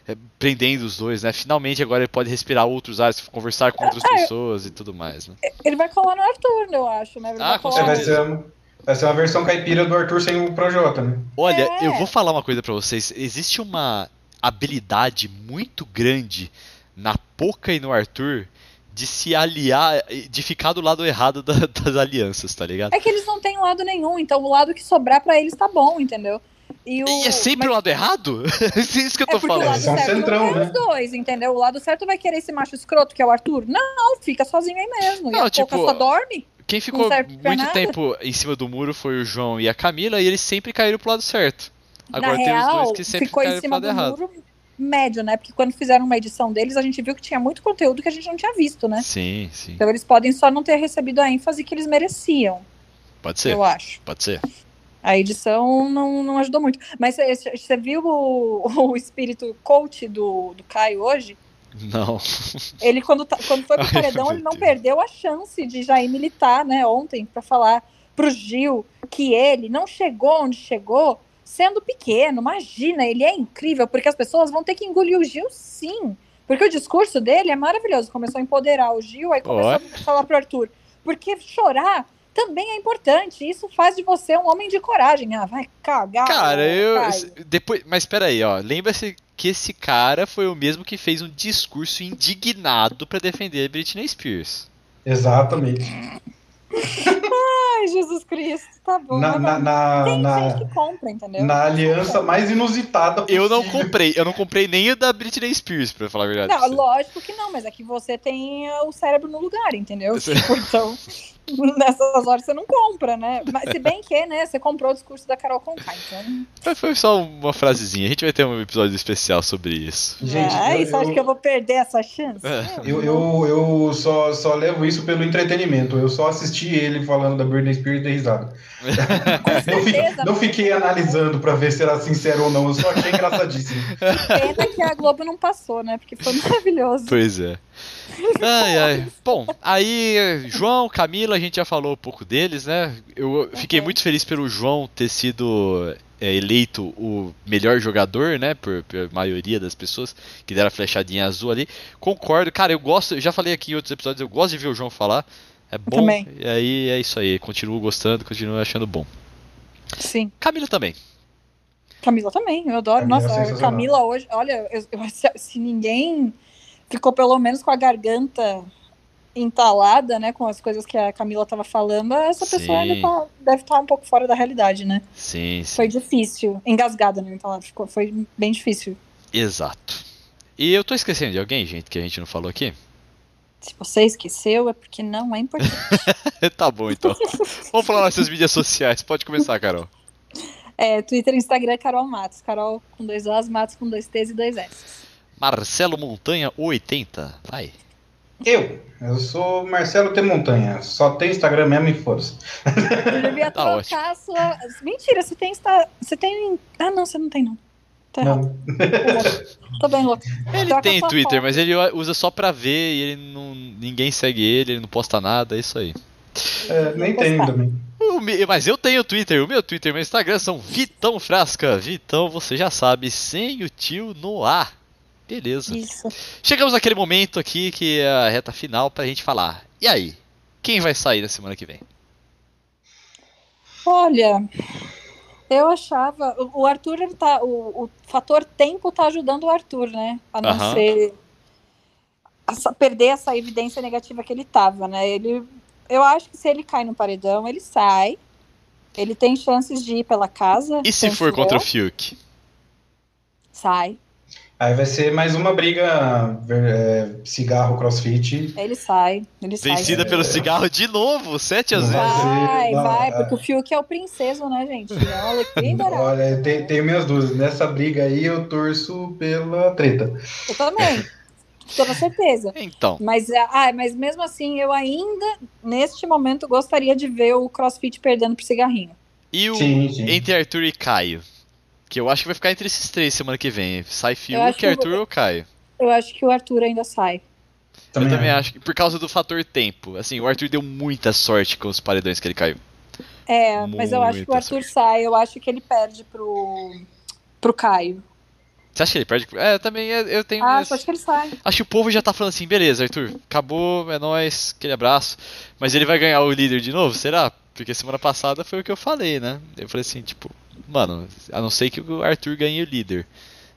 é, prendendo os dois, né? Finalmente agora ele pode respirar outros ares, conversar com outras Ah, eu- pessoas e tudo mais, né? Ele vai colar no Arthur, eu acho, né? Ele Ah, vai com É, certeza. ser, uma- vai ser uma versão caipira do Arthur sem o Projota, né? Olha, É. eu vou falar uma coisa pra vocês. Existe uma habilidade muito grande na Poca e no Arthur de se aliar, de ficar do lado errado da- das alianças, tá ligado? É que eles não têm lado nenhum, então o lado que sobrar pra eles tá bom, entendeu? E, o... E é sempre o mas- lado errado? Isso que eu É tô o falando. lado São certo centrão, né? os dois, entendeu? O lado certo vai querer esse macho escroto, que é o Arthur. Não, fica sozinho aí mesmo. Não, e a tipo, só dorme. Quem ficou muito nada. tempo em cima do muro foi o João e a Camila, e eles sempre caíram pro lado certo. Agora Na tem real, os dois que sempre ficou caíram em pro cima lado do errado. muro médio, né? Porque quando fizeram uma edição deles, a gente viu que tinha muito conteúdo que a gente não tinha visto, né? Sim, sim. Então eles podem só não ter recebido a ênfase que eles mereciam, Pode ser, eu acho. pode ser. A edição não, não ajudou muito. Mas você- viu o, o espírito coach do, do Caio hoje? Não. Ele, quando, tá- quando foi pro Ai, paredão, ele não Deus. perdeu a chance de já ir militar, né, ontem, pra falar pro Gil que ele não chegou onde chegou sendo pequeno. Imagina, ele é incrível, porque as pessoas vão ter que engolir o Gil sim. Porque o discurso dele é maravilhoso. Começou a empoderar o Gil, aí começou Ó. a falar pro Arthur. Porque chorar também é importante. Isso faz de você um homem de coragem. Ah, vai cagar. Cara, eu. Depois, mas peraí, ó. Lembra-se que esse cara foi o mesmo que fez um discurso indignado pra defender Britney Spears. Exatamente. Ai, Jesus Cristo, tá bom. Na, mas na, na, Tem na, gente que compra, entendeu? na aliança mais inusitada Eu não possível. comprei, eu não comprei nem o da Britney Spears, pra falar a verdade. Não, lógico que não, mas é que você tem uh, o cérebro no lugar, entendeu? Você- Tipo, então, nessas horas você não compra, né? Mas se bem que, né, você comprou o discurso da Carol Conká, então... Foi só uma frasezinha. A gente vai ter um episódio especial sobre isso. Gente, ah, eu- você acha eu- que eu vou perder essa chance? É. Eu, eu, eu só, só levo isso pelo entretenimento. Eu só assisti ele falando da Britney Spears e dei risada. Não, fi- certeza, não fiquei analisando pra ver se era sincero ou não. Eu só achei engraçadíssimo. Pena que a Globo não passou, né? Porque foi maravilhoso. Pois é. Ai, ai. Bom, aí, João, Camila, a gente já falou um pouco deles, né? Eu fiquei muito feliz pelo João ter sido é, eleito o melhor jogador, né? Por, por maioria das pessoas que deram a flechadinha azul ali. Concordo, cara, eu gosto, eu já falei aqui em outros episódios, eu gosto de ver o João falar. É bom. Também. E aí é isso aí. Continuo gostando, continuo achando bom. Sim. Camila também. Camila também, eu adoro. Camila é Nossa, sensacional. Camila hoje, olha, eu- eu- se, se ninguém ficou pelo menos com a garganta entalada, né, com as coisas que a Camila estava falando, essa pessoa Sim. tá- deve estar um pouco fora da realidade, né? Sim, sim. Foi difícil, engasgada, né, entalada, ficou, foi bem difícil. Exato. E eu tô esquecendo de alguém, gente, que a gente não falou aqui? Se você esqueceu, é porque não é importante. tá bom, então. Vamos falar nossas mídias sociais. Pode começar, Carol. É, Twitter e Instagram, Carol Matos. Carol com dois Os, Matos com dois T's e dois S. Marcelo Montanha 80. Vai. Eu, eu sou Marcelo T. Montanha. Só tem Instagram mesmo e foda-se. Eu devia Tá trocar a sua. Mentira, você tem. Insta- Você tem. Ah, não, você não tem, não. Tá. Não. Tô bem louco. Ele Troca tem Twitter, foto. mas ele usa só pra ver e ele não. Ninguém segue ele, ele não posta nada, é isso aí. É, nem tenho também. Me- mas eu tenho Twitter, o meu Twitter e meu Instagram são Vitão Frasca. Vitão, você já sabe, sem o tio no ar. Beleza. Isso. Chegamos naquele momento aqui que é a reta final pra gente falar. E aí? Quem vai sair na semana que vem? Olha, eu achava. o- Arthur, ele tá. O, o fator tempo tá ajudando o Arthur, né? A não Aham. ser. essa- perder essa evidência negativa que ele tava, né? Ele. Eu acho que se ele cai no paredão, ele sai. Ele tem chances de ir pela casa. E se for contra eu. o Fiuk? Sai. Aí vai ser mais uma briga é, cigarro, crossfit. Ele sai. Ele sai. Vencida pelo cigarro de novo, 7 a 0 Vai. Vai, vai, porque o Fiuk é o princeso, né, gente? É um dourado. Olha, tem, tenho minhas dúvidas. Nessa briga aí eu torço pela treta. Eu também. Com certeza. Então, Mas, ah, mas mesmo assim, eu ainda, neste momento, gostaria de ver o CrossFit perdendo pro cigarrinho. e o Sim, sim. entre Arthur e Caio? Que eu acho que vai ficar entre esses três semana que vem. Sai Fiuk, Arthur vou- ou Caio. Eu acho que o Arthur ainda sai. eu também acho que por causa do fator tempo. Assim, o Arthur deu muita sorte com os paredões que ele caiu. É, mas eu acho que o Muita Arthur sai. Eu acho que ele perde pro, pro Caio. Você acha que ele perde? É, eu também eu, tenho. Ah, minhas- acho que ele sai. Acho que o povo já tá falando assim, beleza, Arthur, acabou, é nóis, aquele abraço. Mas ele vai ganhar o líder de novo, será? Porque semana passada foi o que eu falei, né? Eu falei assim, tipo, mano, a não ser que o Arthur ganhe o líder.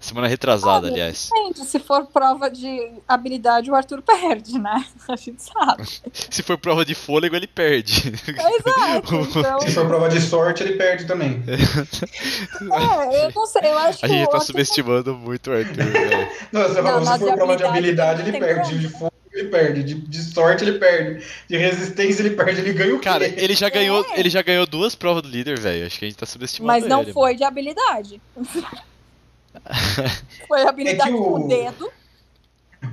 Semana retrasada, Olha, aliás. Gente, se for prova de habilidade, o Arthur perde, né? A gente sabe. Se for prova de fôlego, ele perde. Exato. Então, Se for prova de sorte, ele perde também. é, eu não sei, eu acho A que gente o tá Arthur subestimando muito o Arthur, velho. Não, você falou, na se for prova de habilidade, ele perde. como. De fogo, ele perde. De, de sorte, ele perde. De resistência, ele perde. Ele ganha o quê? Cara, ele já ganhou, É. ele já ganhou duas provas do líder, velho. Acho que a gente tá subestimando Mas não ele, foi de habilidade. Foi habilidade É o- com o dedo.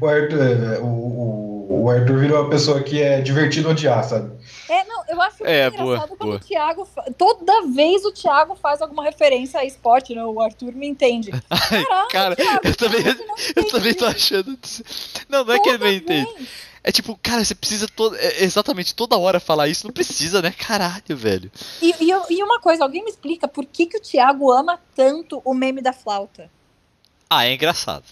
O Arthur, o, o, Arthur virou uma pessoa que é divertido odiar, sabe? É, não, eu acho muito É, engraçado boa, quando boa. o Thiago. Toda vez o Thiago faz alguma referência a esporte, né? O Arthur me entende. Caralho, Cara, Thiago, eu também, eu também tô achando. Não, não é que ele Toda não entende. vez. É tipo, cara, você precisa toda, é, exatamente toda hora falar isso. Não precisa, né? Caralho, velho. E, e, e uma coisa, alguém me explica por que, que o Thiago ama tanto o meme da flauta? Ah, é engraçado.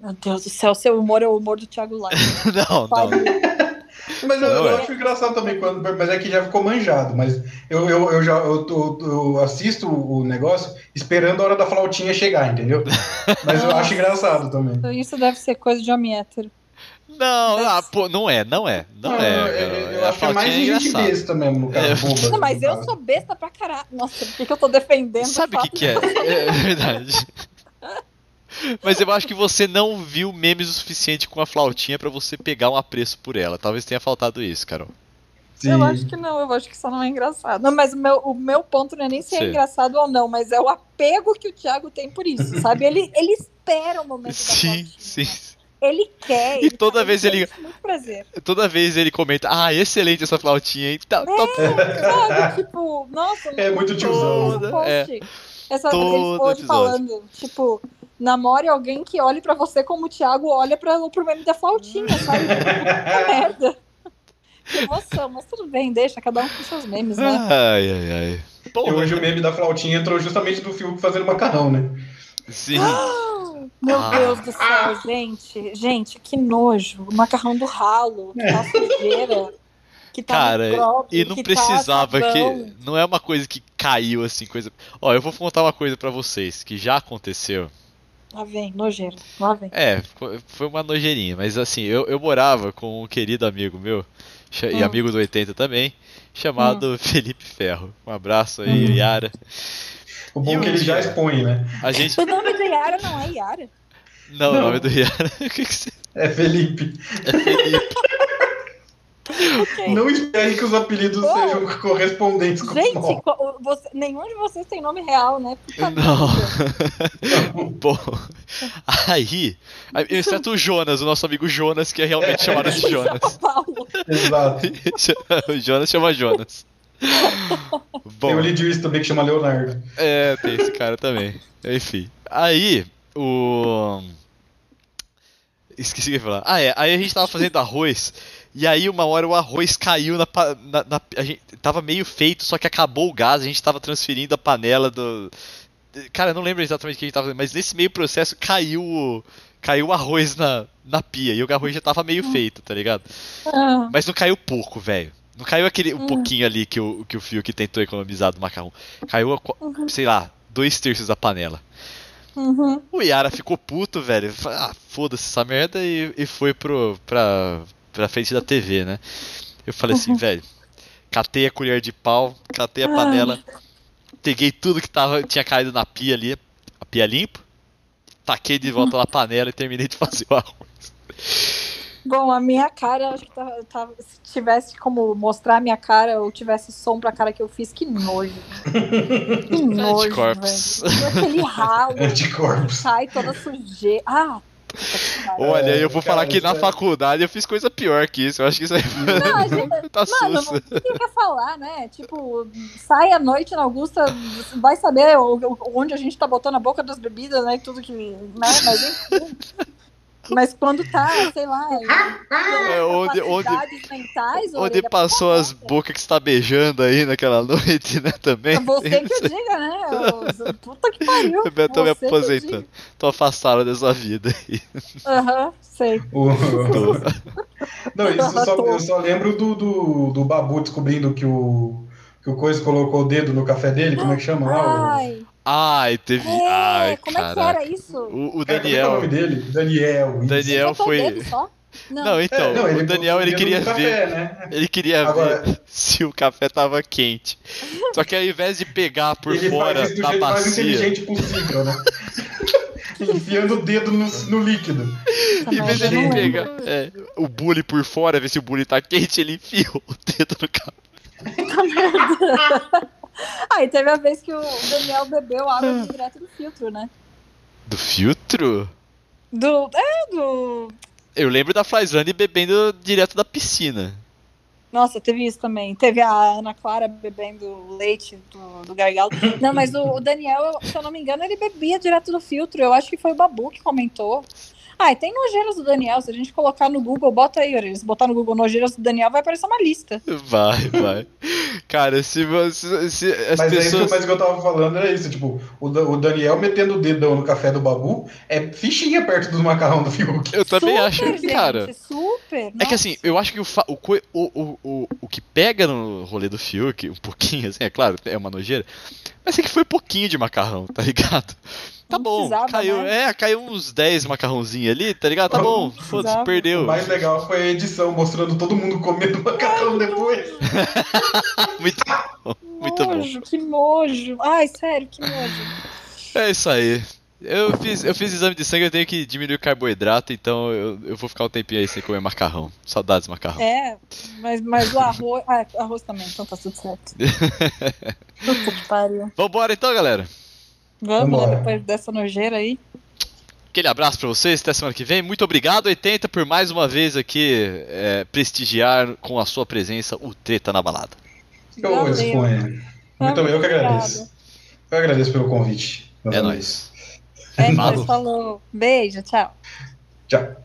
Meu Deus do céu, seu humor é o humor do Thiago Live. Não, não. Mas eu, eu é. acho engraçado também, quando, mas é que já ficou manjado. Mas eu, eu, eu já eu, eu assisto o negócio esperando a hora da flautinha chegar, entendeu? Mas eu acho engraçado também. Isso deve ser coisa de homem hétero. Não, ah, pô, não é, não é. Não, é. eu, eu A acho que é mais de gente engraçada. besta mesmo, caso. É. boba, Não, mas no eu caso. sou besta pra caralho. Nossa, por que, que eu tô defendendo? Sabe o que, que é? É verdade. Mas eu acho que você não viu memes o suficiente com a flautinha pra você pegar um apreço por ela. Talvez tenha faltado isso, Carol. Eu Sim. acho que não, eu acho que só não é engraçado. Não, mas o meu, o meu ponto não é nem se é Sim. engraçado ou não, mas é o apego que o Thiago tem por isso, sabe? Ele, ele espera o momento Sim, flautinha. sim. Ele quer. E toda vez ele- sente muito prazer. Toda vez ele comenta, ah, excelente essa flautinha, hein? Tá, tá Sabe? tipo, nossa, É muito tiozão. Toda, post, essa eles hoje episódio. falando, tipo, namore alguém que olhe pra você como o Thiago olha pra, pro meme da flautinha, sabe? Que merda. Que emoção, mas tudo bem, deixa, cada um com seus memes, né? Ai, ai, ai. E hoje o meme da flautinha entrou justamente do Fiuk fazendo macarrão, né? sim. Meu Ah. Deus do céu, gente. Gente, que nojo. O macarrão do ralo, que tá sujeira. Que tá Cara, micróbio, e não que precisava tá que. Não é uma coisa que caiu assim, coisa. Ó, eu vou contar uma coisa pra vocês que já aconteceu. Lá vem, nojeiro. Lá vem. É, foi- uma nojeirinha, mas assim, eu, eu morava com um querido amigo meu, e Hum. amigo do 80 também, chamado Felipe Ferro. Um abraço aí, Hum. Yara. O bom E é que ele já expõe, né? A gente. O nome do Yara não é Yara. Não, o Não. nome do Yara. O que que você- É Felipe. É Felipe. Ok. Não espere que os apelidos Oh. sejam correspondentes com o Gente, nome. co- você- nenhum de vocês tem nome real, né? Puta Não. Bom, aí, exceto o Jonas, o nosso amigo Jonas, que é realmente chamado de Jonas. Chama Paulo. Exato. o Jonas chama Jonas. Bom, Tem o Lewis também que chama Leonardo. é, tem esse cara também. Enfim, aí, o. Esqueci o que eu ia falar. Ah, é, aí a gente tava fazendo arroz. E aí, uma hora o arroz caiu na, na, na- A gente tava meio feito, só que acabou o gás. A gente tava transferindo a panela do. Cara, eu não lembro exatamente o que a gente tava fazendo, mas nesse meio processo caiu o. Caiu o arroz na, na pia. E o arroz já tava meio feito, tá ligado? Ah, Mas não caiu pouco, velho. Não caiu aquele um Hum. pouquinho ali que o, que o fio que tentou economizar do macarrão. Caiu, a qu- sei lá, dois terços da panela. uhum. O Yara ficou puto, velho. Ah, foda-se essa merda e, e foi pro, pra, pra frente da TV, né? Eu falei assim, velho, catei a colher de pau, catei a Ai. panela, peguei tudo que tava, tinha caído na pia ali, a pia limpa, taquei de volta na panela e terminei de fazer o arroz. Bom, a minha cara, acho que tava, tava- se tivesse como mostrar a minha cara ou tivesse som pra cara que eu fiz, que nojo. Que nojo, Anticorpos. velho. Aquele ralo, Anticorpos. sai toda sujeira. Ah. Olha, eu vou cara, falar que na faculdade eu fiz coisa pior que isso. Eu acho que isso aí Não, a gente- tá Mano, sussa. o que falar, né? Tipo, sai à noite na Augusta, vai saber onde a gente tá botando a boca das bebidas, né? E tudo que. Né? Mas enfim. Mas quando tá, sei lá, É, onde, onde, mentais, onde orelha passou as bocas que você tá beijando aí naquela noite, né? Também. É você que eu diga, né? ô, Puta que pariu. Eu tô me eu aposentando. Tô afastado dessa vida aí. Aham, sei. O- Não, isso só, eu só lembro do, do, do Babu descobrindo que o, que o Coisa colocou o dedo no café dele, como é que chama lá? Ai, Ai, teve. é, Ai, como é que caraca. era isso? O, o é que é o Daniel. nome dele? Daniel. isso. Daniel foi. dedo só? Não, Não, então, É, não, o Daniel colocou ele queria ver. café, né? Ele queria Agora- ver se o café tava quente. Só que ao invés de pegar por Ele fora faz isso do da jeito mais bacia, inteligente possível, né? Enfiando o dedo no, no líquido. Em vez de ele pegar é, o bully por fora, ver se o bully tá quente, ele enfia o dedo no café. Ah, e teve a vez que o Daniel bebeu água direto do filtro, né? Do filtro? Do. É, do. Eu lembro da Flyzane bebendo direto da piscina. Nossa, teve isso também. Teve a Ana Clara bebendo leite do, do gargalo. Não, mas o, o Daniel, se eu não me engano, ele bebia direto do filtro. Eu acho que foi o Babu que comentou. Ah, e tem nojeiras do Daniel. Se a gente colocar no Google, bota aí, Orelhas. Botar no Google nojeiras do Daniel, vai aparecer uma lista. Vai, vai. Cara, se você. Se as Mas, é isso, pessoas. mas o que eu tava falando era isso, tipo, o, o Daniel metendo o dedão no café do Babu é fichinha perto do macarrão do Fiuk. Eu também super, acho, gente, cara. Super. É que assim, eu acho que o, fa- o, o, o, o que pega no rolê do Fiuk, um pouquinho, assim, é claro, é uma nojeira, mas é que foi pouquinho de macarrão, tá ligado? Tá Não bom, caiu, né? é, caiu uns 10 macarrãozinhos ali, tá ligado? Tá bom, foda-se, perdeu. O mais legal foi a edição mostrando todo mundo comendo macarrão depois. Muito bom, muito bom. nojo, que nojo. Ai, sério, que nojo. É isso aí. Eu fiz, eu fiz exame de sangue, eu tenho que diminuir o carboidrato, então eu, eu vou ficar um tempinho aí sem comer macarrão. Saudades macarrão. É, mas, mas o arroz. Ah, arroz também, então tá tudo certo. Puta que pariu. Vambora então, galera. Vamos, né? Vambora. Depois dessa nojeira aí. Aquele abraço pra vocês, até semana que vem. Muito obrigado, 80, por mais uma vez aqui é, prestigiar com a sua presença o Treta na Balada. Eu exponho. Muito eu que agradeço. Eu agradeço pelo convite. É nóis. É nóis, falou. Beijo, tchau. Tchau.